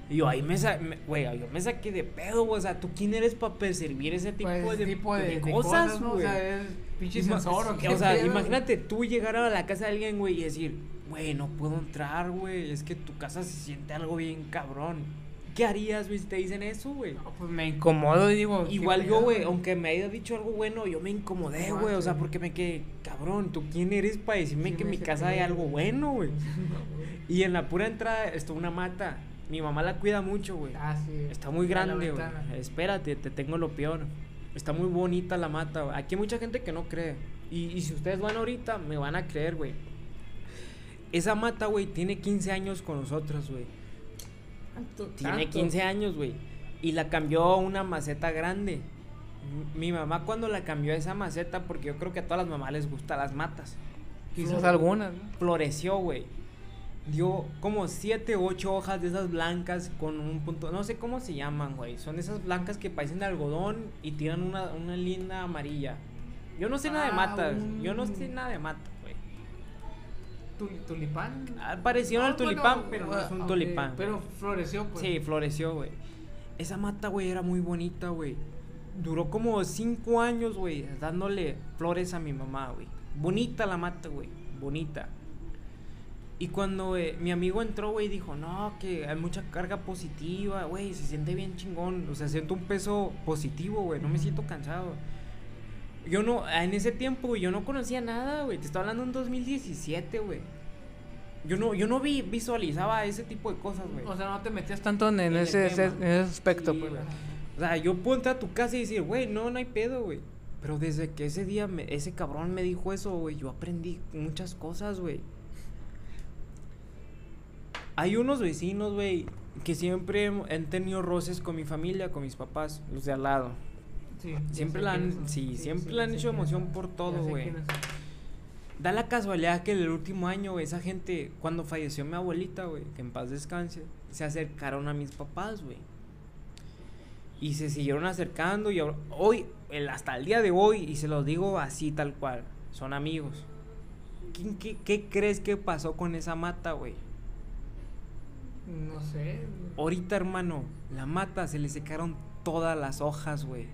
Y yo ahí me, sa- me- güey, yo me saqué de pedo, güey. O sea, ¿tú quién eres para percibir ese tipo, Pues, de, tipo de, cosas, ¿no? O sea, es pinche sensor o qué O sea, pedo, imagínate tú llegar a la casa de alguien, güey, y decir, güey, no puedo entrar, güey. Es que tu casa se siente algo bien cabrón. ¿Qué harías, güey, si te dicen eso, güey? No, Pues me incomodo digo. ¿qué Igual yo, güey, aunque me haya dicho algo bueno, yo me incomodé, No, güey. O sea, porque me quedé, cabrón, ¿tú quién eres para decirme Sí, que en mi casa hay algo bueno, *laughs* güey? Y en la pura entrada está una mata. Mi mamá la cuida mucho, güey. Ah, sí. Está muy grande, güey. Espérate, te tengo lo peor. Está muy bonita la mata, güey. Aquí hay mucha gente que no cree. Y, y si ustedes van ahorita, me van a creer, güey. Esa mata, güey, tiene 15 años con nosotros, güey. Tiene tanto. 15 años, güey. Y la cambió a una maceta grande. Mi mamá cuando la cambió a esa maceta, porque yo creo que a todas las mamás les gustan las matas. Quizás algunas, ¿no? Floreció, güey. Dio como 7, 8 hojas de esas blancas con un punto. No sé cómo se llaman, güey. Son esas blancas que parecen de algodón y tiran una, una linda amarilla. Yo no sé nada de Ah, matas. un- Yo no sé nada de matas, güey. Tul- ¿Tulipán? Ah, Pareció al No, tulipán, bueno, pero no ah, es un tulipán. Pero floreció, pues. Sí, floreció, güey. Esa mata, güey, era muy bonita, güey. Duró como cinco años, güey, dándole flores a mi mamá, güey. Bonita la mata, güey. Bonita. Y cuando eh, mi amigo entró, güey, dijo, no, que hay mucha carga positiva, güey, se siente bien chingón. O sea, siento un peso positivo, güey, no me siento cansado. Yo no, en ese tiempo, güey, yo no conocía nada, güey. Te estoy hablando en 2017, güey. Yo no, yo no vi, visualizaba ese tipo de cosas, güey. O sea, no te metías tanto en, en En el ese, en ese aspecto, Sí, pues. güey. O sea, yo puedo entrar a tu casa y decir, güey, no, no hay pedo, güey. Pero desde que ese día me- ese cabrón me dijo eso, güey, yo aprendí muchas cosas, güey. Hay unos vecinos, güey, que siempre han tenido roces con mi familia, con mis papás, los de al lado. Sí, Siempre la han- sí, siempre sí, le han hecho emoción por todo, güey. Da la casualidad que el último año, güey, esa gente, cuando falleció mi abuelita, güey, que en paz descanse, se acercaron a mis papás, güey. Y se siguieron acercando y ahora- hoy, el- hasta el día de hoy, y se los digo así tal cual, son amigos. ¿Quién- qué, qué crees que pasó con esa mata, güey? No sé. Ahorita, hermano, la mata se le secaron todas las hojas, güey.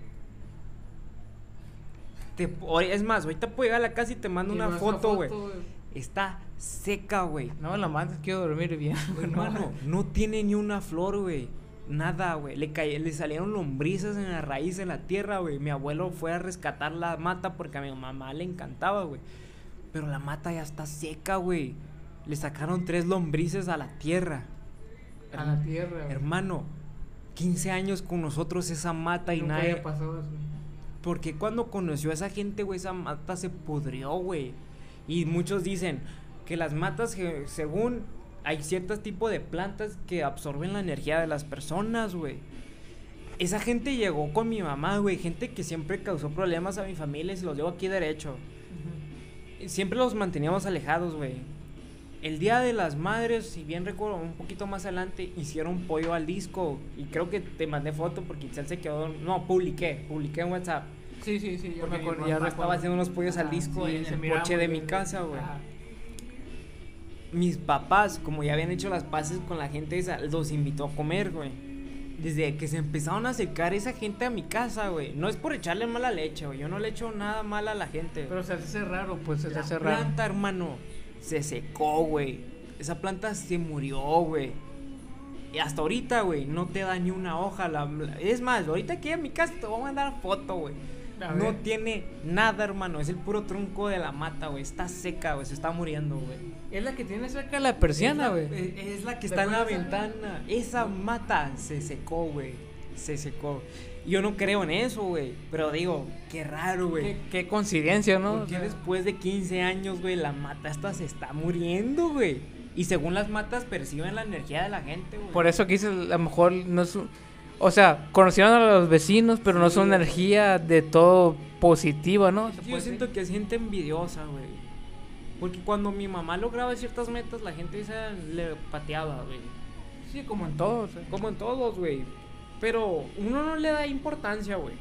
Te- es más, ahorita puedo llegar a la casa y te mando Y una foto, güey. Está seca, güey. No, la mandas, quiero dormir bien. *laughs* Hermano, no tiene ni una flor, güey. Nada, güey. Le, cae- le salieron lombrices en la raíz de la tierra, güey. Mi abuelo fue a rescatar la mata porque a mi mamá le encantaba, güey. Pero la mata ya está seca, güey. Le sacaron tres lombrices a la tierra. A la tierra. güey. Hermano, 15 años con nosotros esa mata y Nunca nadie... había pasado eso. Porque cuando conoció a esa gente, güey, esa mata se pudrió, güey. Y muchos dicen que las matas, según hay ciertos tipos de plantas que absorben la energía de las personas, güey. Esa gente llegó con mi mamá, güey. Gente que siempre causó problemas a mi familia y se los llevo aquí derecho. Siempre los manteníamos alejados, güey. El día de las madres, si bien recuerdo, un poquito más adelante, hicieron pollo al disco. Y creo que te mandé foto porque Itzel se quedó. No, publiqué, publiqué en WhatsApp. Sí, sí, sí, yo me acuerdo. Ya estaba haciendo unos pollos al disco en se el muy de mi casa, güey. Ajá. Mis papás, como ya habían hecho las paces con la gente esa, los invitó a comer, güey. desde que se empezaron a acercar esa gente a mi casa, güey. No es por echarle mala leche, güey. Yo no le echo nada mal a la gente. Pero se hace raro, pues se la hace raro. planta, hermano, se secó, güey. Esa planta se murió, güey. Y hasta ahorita, güey, no te da ni una hoja. La, es más, ahorita aquí en mi casa te voy a mandar foto, güey. No tiene nada, hermano. Es el puro tronco de la mata, güey. Está seca, güey. Se está muriendo, güey. Es la que tiene cerca la persiana, güey. Es, es la que ¿Te está en la ventana. Esa mata se secó, güey. Se secó. Yo no creo en eso, güey. Pero digo, qué raro, güey. Qué, qué coincidencia, ¿no? Porque O sea, después de 15 años, güey, la mata esta se está muriendo, güey. Y según las matas perciben la energía de la gente, güey. Por eso que dices, a lo mejor no es un- O sea, conocieron a los vecinos, pero no es una energía de todo positiva, ¿no? Se Yo puede siento que es gente envidiosa, güey. Porque cuando mi mamá lograba ciertas metas, la gente esa le pateaba, güey. Sí, como en todo. o sea. Como en todos, güey. Pero uno no le da importancia, güey.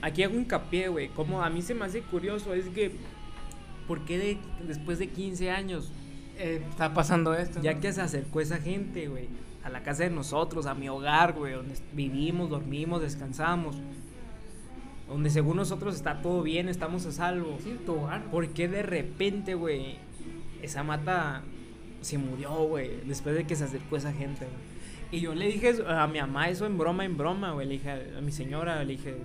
Aquí hago hincapié, güey. Como a mí se me hace curioso, es que. ¿Por qué de- después de 15 años, Eh, está pasando esto. ya ¿no? que se acercó esa gente, güey, a la casa de nosotros, a mi hogar, güey, donde vivimos, dormimos, descansamos, donde según nosotros está todo bien, estamos a salvo? Sí, tu hogar. ¿Por qué de repente, güey, esa mata se murió, güey, después de que se acercó esa gente, güey? Y yo le dije eso- a mi mamá eso en broma, en broma, güey, le dije a, a mi señora, le dije,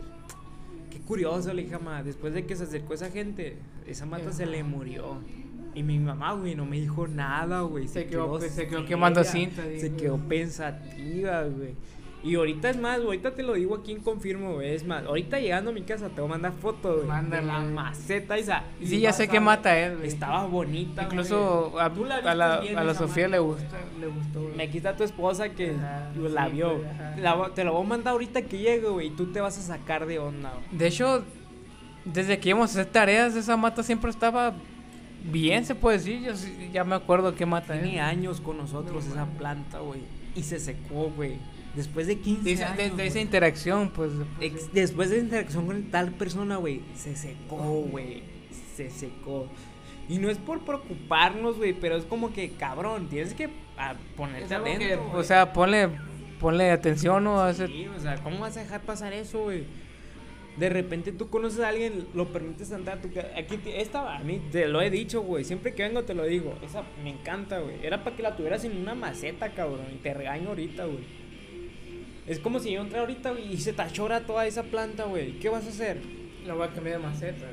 qué curioso, le dije, mamá, después de que se acercó esa gente, esa mata se le murió. Y mi mamá, güey, no me dijo nada, güey. Se quedó- se quedó quemando cinta, Se quedó pensativa, güey. Y ahorita es más, ahorita te lo digo aquí en confirmo, güey. Es más, ahorita llegando a mi casa te voy a mandar foto, güey. Mándame. De la maceta esa. Sí, ya sé ver, mata es, güey. Estaba bonita, Incluso güey. a, Tú la a la, bien, a la Sofía le gustó, le gustó. güey. Me quita tu esposa que Ajá, la sí, vio. La te lo voy a mandar ahorita que llegue, güey. Y tú te vas a sacar de onda, güey. De hecho, desde que íbamos a hacer tareas, esa mata siempre estaba bien, se puede decir. Yo ya me acuerdo qué mata Tiene años con nosotros esa planta, güey. Y se secó, güey. Después de 15 De esa, años. de- de güey. esa interacción, pues. Después de interacción con tal persona, güey, se secó, güey. Se secó. Y no es por preocuparnos, güey, pero es como que, cabrón, tienes que ah, ponerte adentro. o sea, ponle, ponle atención, ese- Sí, o sea, ¿cómo vas a dejar pasar eso, güey? De repente tú conoces a alguien, lo permites andar a tu casa. Aquí, esta, a mí te lo he dicho, güey. Siempre que vengo te lo digo. Esa me encanta, güey. Era para que la tuvieras en una maceta, cabrón. Y te regaño ahorita, güey. Es como si yo entrara ahorita y se te achora toda esa planta, güey. ¿Qué vas a hacer? Lo voy a cambiar de maceta.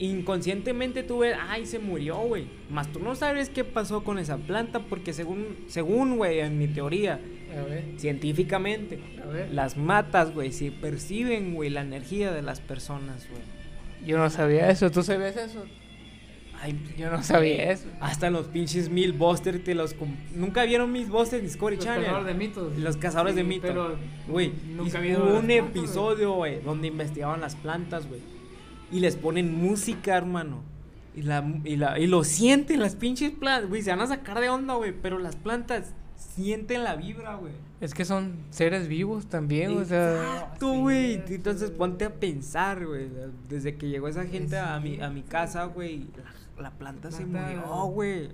Inconscientemente tú ves, ay, se murió, güey. Más tú no sabes qué pasó con esa planta porque según, según, güey, en mi teoría, A ver, científicamente, a ver. las matas, güey, si perciben, güey, la energía de las personas, güey. Yo no sabía eso. ¿Tú sabías eso? Ay, Yo no sabía eso. hasta los pinches mil Buster te los... Nunca vieron mis Buster en Discovery Los Channel. cazadores de mitos. Los cazadores de mitos. Pero Güey, nunca hubo un episodio, güey, donde investigaban las plantas, güey. Y les ponen música, hermano. Y, la, y, la, y lo sienten las pinches plantas, güey. Se van a sacar de onda, güey. Pero las plantas sienten la vibra, güey. Es que son seres vivos también, o sea. Exacto, güey. Entonces ponte a pensar, güey. Desde que llegó esa gente a mi, a mi casa, güey, la, la planta se Planta- murió, güey.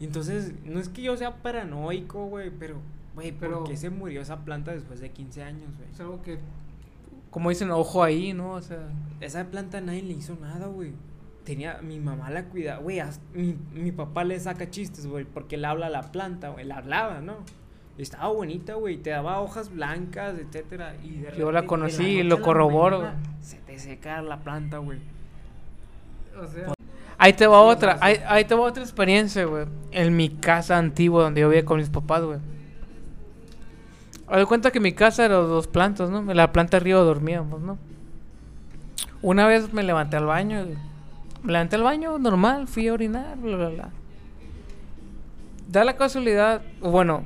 Y Entonces, no es que yo sea paranoico, güey, pero, güey, Pero- ¿por qué se murió esa planta después de 15 años, güey? Es algo que. Como dicen, ojo ahí, ¿no? O sea. Esa planta nadie le hizo nada, güey. Tenía, mi mamá la cuidaba, güey, hasta- mi, mi papá le saca chistes, güey, porque le habla a la planta, güey, la hablaba, ¿no? Estaba bonita, güey, te daba hojas blancas, etcétera, y de Yo la repente, conocí y lo corroboro, mañana, Se te seca la planta, güey. O sea. Ahí te va otra, ahí, ahí te va otra experiencia, güey. En mi casa antigua donde yo vivía con mis papás, güey. De cuenta que mi casa era dos plantas, ¿no? En la planta arriba dormíamos, ¿no? Una vez me levanté al baño, güey. me levanté al baño normal, fui a orinar, bla, bla, bla. Da la casualidad, bueno,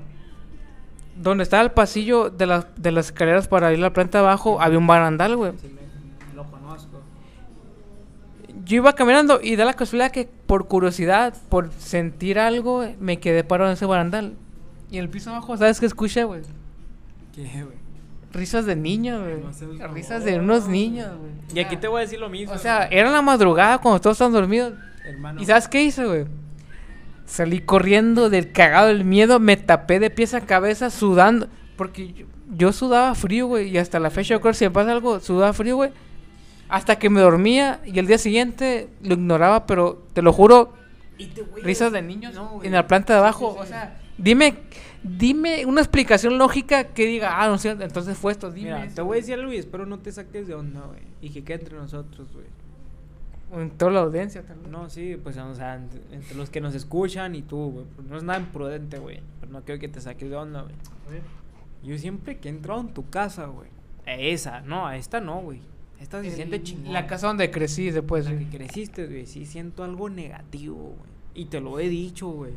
donde estaba el pasillo de, las de las escaleras para ir a la planta abajo, había un barandal, güey. Yo iba caminando y da la casualidad que por curiosidad, por sentir algo, me quedé parado en ese barandal. Y en el piso abajo, ¿sabes qué escuché, güey? ¿Qué, güey? Risas de niños, güey. No Risas de unos niños, güey. Y aquí te voy a decir lo mismo. O sea, era la madrugada cuando todos estaban dormidos. Hermano. ¿Y sabes qué hice, güey? Salí corriendo del cagado del miedo, me tapé de pies a cabeza sudando. Porque yo, yo sudaba frío, güey. Y hasta la fecha, yo creo que si me pasa algo, sudaba frío, güey. Hasta que me dormía y el día siguiente lo ignoraba, pero te lo juro, Y te, güey, risas de niños no, en la planta de abajo. Sí, sí, O sea, dime, dime una explicación lógica que diga, ah, no sé, entonces fue esto, dime. Mira, eso, te voy a decir algo y espero no te saques de onda, güey. Y que quede entre nosotros, güey. En toda la audiencia, tal vez. No, sí, pues, o sea, entre, entre los que nos escuchan y tú, güey. pues, No es nada imprudente, güey. Pero no quiero que te saques de onda, güey. Yo siempre que he entrado en tu casa, güey. A esa, no, a esta no, güey. El- siente chingón. La casa donde crecí, después. La que creciste, güey. Sí siento algo negativo, güey. Y te lo he dicho, güey.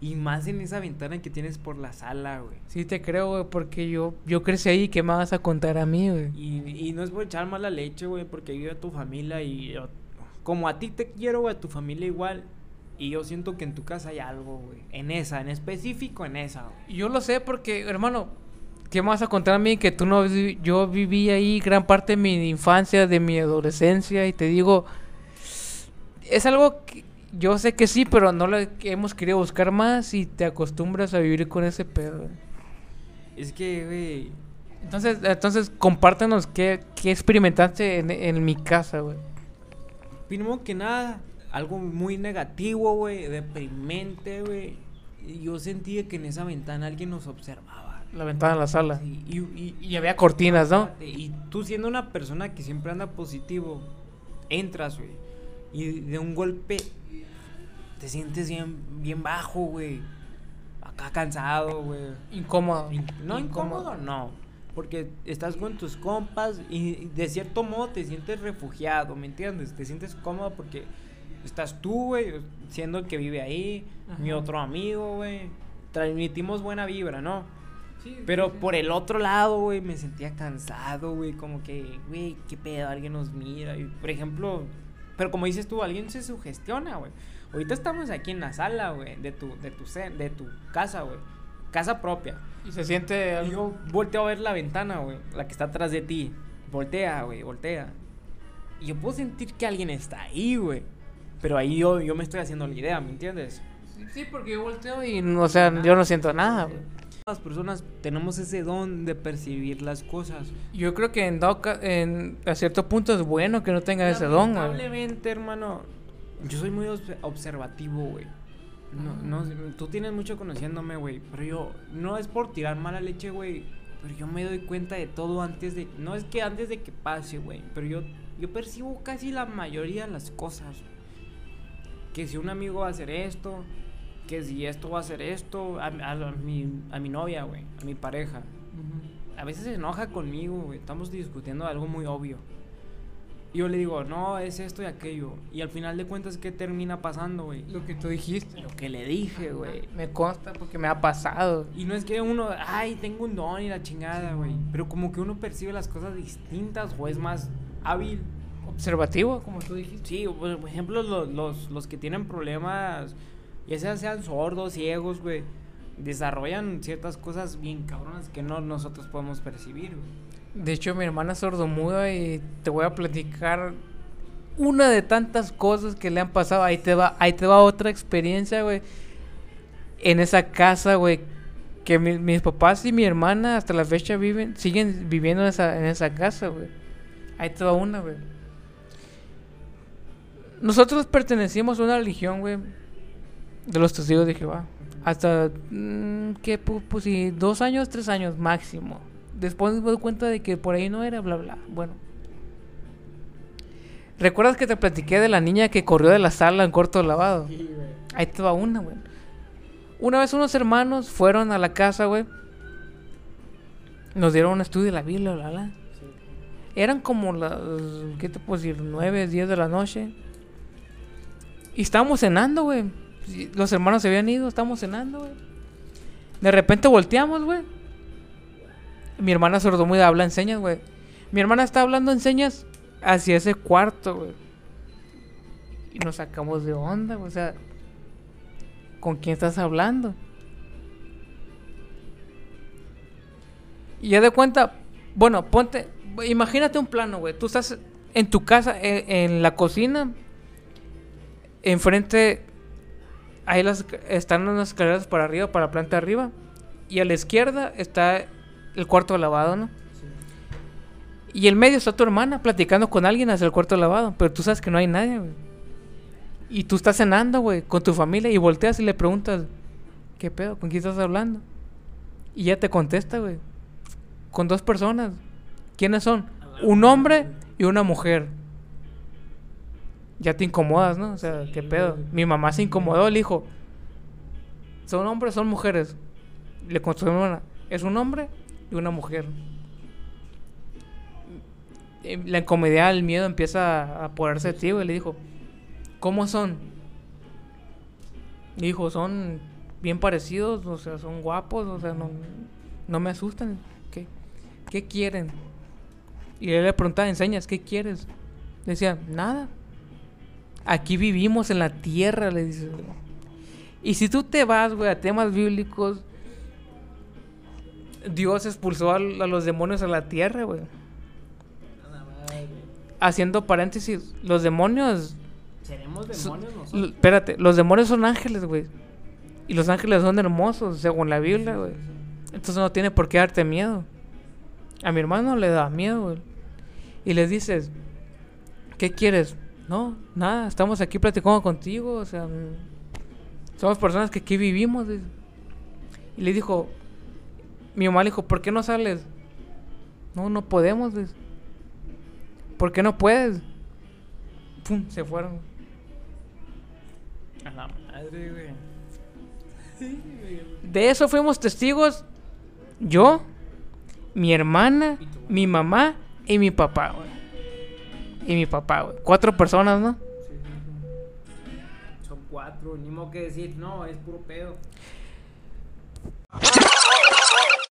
Y más en esa ventana que tienes por la sala, güey. Sí te creo, güey, porque yo, yo crecí ahí, ¿qué me vas a contar a mí, güey? Y, y no es por echar mala leche, güey, porque vive tu familia y yo- como a ti te quiero, güey, a tu familia igual. Y yo siento que en tu casa hay algo, güey. En esa, en específico en esa, güey. Yo lo sé porque, hermano, ¿qué me vas a contar a mí? Que tú no... Yo viví ahí gran parte de mi infancia, de mi adolescencia, y te digo... Es algo que yo sé que sí, pero no lo hemos querido buscar más y te acostumbras a vivir con ese pedo. Es que, güey. Entonces, entonces compártenos qué, qué experimentaste en, en mi casa, güey. Primero que nada, algo muy negativo, güey, deprimente, güey. Yo sentía que en esa ventana alguien nos observaba. La ventana de la sala. Y, y, Y había cortinas, ¿no? Y tú siendo una persona que siempre anda positivo, entras, güey. Y de un golpe te sientes bien, bien bajo, güey. Acá cansado, güey. Incómodo. In- No incómodo, no. Porque estás con tus compas y de cierto modo te sientes refugiado, ¿me entiendes? Te sientes cómodo porque estás tú, güey, siendo el que vive ahí, mi otro amigo, güey. Transmitimos buena vibra, ¿no? Sí, Pero por el otro lado, güey, me sentía cansado, güey, como que, güey, qué pedo, alguien nos mira. Y, por ejemplo, pero como dices tú, alguien se sugestiona, güey. Ahorita estamos aquí en la sala, güey, de tu, de tu, de tu casa, güey. Casa propia. Y se siente algo... yo volteo a ver la ventana, güey, la que está atrás de ti. Voltea, güey, voltea. Y yo puedo sentir que alguien está ahí, güey. Pero ahí yo, yo me estoy haciendo la idea, ¿me entiendes? Sí, porque yo volteo y, o sea, yo no siento nada, güey. Las personas tenemos ese don de percibir las cosas. Yo creo que en, dado en a cierto punto es bueno que no tenga ese don. Lamentablemente, hermano, yo soy muy obs- observativo, güey. No, no, tú tienes mucho conociéndome, güey, pero yo no es por tirar mala leche, güey, pero yo me doy cuenta de todo antes de no es que antes de que pase, güey, pero yo yo percibo casi la mayoría de las cosas. Que si un amigo va a hacer esto, que si esto va a hacer esto, a, a- a mi, a mi novia, güey, a mi pareja. A veces se enoja conmigo, güey. Estamos discutiendo algo muy obvio. Y yo le digo, no, es esto y aquello. Y al final de cuentas, ¿qué termina pasando, güey? Lo que tú dijiste. Lo que le dije, güey. Me consta porque me ha pasado. Y no es que uno, ay, tengo un don y la chingada, güey. Pero como que uno percibe las cosas distintas o es más hábil. Observativo, como tú dijiste. Sí, por por ejemplo, los, los, los que tienen problemas, ya sea sean sordos, ciegos, güey, desarrollan ciertas cosas bien cabronas que no nosotros podemos percibir, güey. De hecho, mi hermana es sordomuda y te voy a platicar una de tantas cosas que le han pasado. Ahí te va, ahí te va otra experiencia, güey. En esa casa, güey. Que mi- mis papás y mi hermana hasta la fecha viven, siguen viviendo en esa, en esa casa, güey. Ahí te va una, güey. Nosotros pertenecimos a una religión, güey. De los testigos de Jehová. Hasta, mm, ¿qué? Pu- Pues sí, dos años, tres años máximo. Después me doy cuenta de que por ahí no era, bla, bla. Bueno. ¿Recuerdas que te platiqué de la niña que corrió de la sala en corto lavado? Ahí te va una, güey. Una vez unos hermanos fueron a la casa, güey. Nos dieron un estudio de la Biblia, bla, bla. Eran como las, ¿qué te puedo decir? 9, 10 de la noche. Y estábamos cenando, güey. Los hermanos se habían ido, estábamos cenando, güey. De repente volteamos, güey. Mi hermana sordomuda habla en señas, güey. Mi hermana está hablando en señas hacia ese cuarto, güey. Y nos sacamos de onda, güey. O sea, ¿con quién estás hablando? Y ya de cuenta, bueno, ponte, imagínate un plano, güey. Tú estás en tu casa, en la cocina, enfrente ahí las, están unas escaleras para arriba, para la planta arriba. Y a la izquierda está el cuarto de lavado, ¿no? Y en medio está tu hermana platicando con alguien hacia el cuarto de lavado. Pero tú sabes que no hay nadie, güey. Y tú estás cenando, güey, con tu familia y volteas y le preguntas, ¿qué pedo? ¿Con quién estás hablando? Y ya te contesta, güey. Con dos personas. ¿Quiénes son? Un hombre y una mujer. Ya te incomodas, ¿no? O sea, ¿qué pedo? Mi mamá se incomodó, le dijo, ¿son hombres son mujeres? Le contestó mi hermana, es un hombre y una mujer. La incomodidad, el miedo empieza a apoderarse de ti, güey. Le dijo, ¿cómo son? Le dijo, son bien parecidos, o sea, son guapos, o sea, no, no me asustan. ¿Qué, ¿Qué quieren? Y él le preguntaba, enseñas, ¿qué quieres? Le decía, nada. Aquí vivimos en la tierra, le dice. Y si tú te vas, güey, a temas bíblicos, Dios expulsó a, a los demonios a la tierra, güey. Haciendo paréntesis, los demonios ¿Seremos demonios nosotros? espérate, los demonios son ángeles, güey. Y los ángeles son hermosos, según la Biblia, güey. Entonces no tiene por qué darte miedo. A mi hermano le da miedo, güey. Y le dices, ¿qué quieres? No, nada, estamos aquí platicando contigo, o sea, somos personas que aquí vivimos. dice. Y le dijo, mi mamá le dijo, ¿por qué no sales? No, no podemos, dice. ¿Por qué no puedes? Pum, se fueron. A la madre, güey. De eso fuimos testigos yo, mi hermana, mi mamá y mi papá, güey y mi papá, güey. Cuatro personas, ¿no? Sí, sí. Son cuatro, ni modo que decir, no, es puro pedo.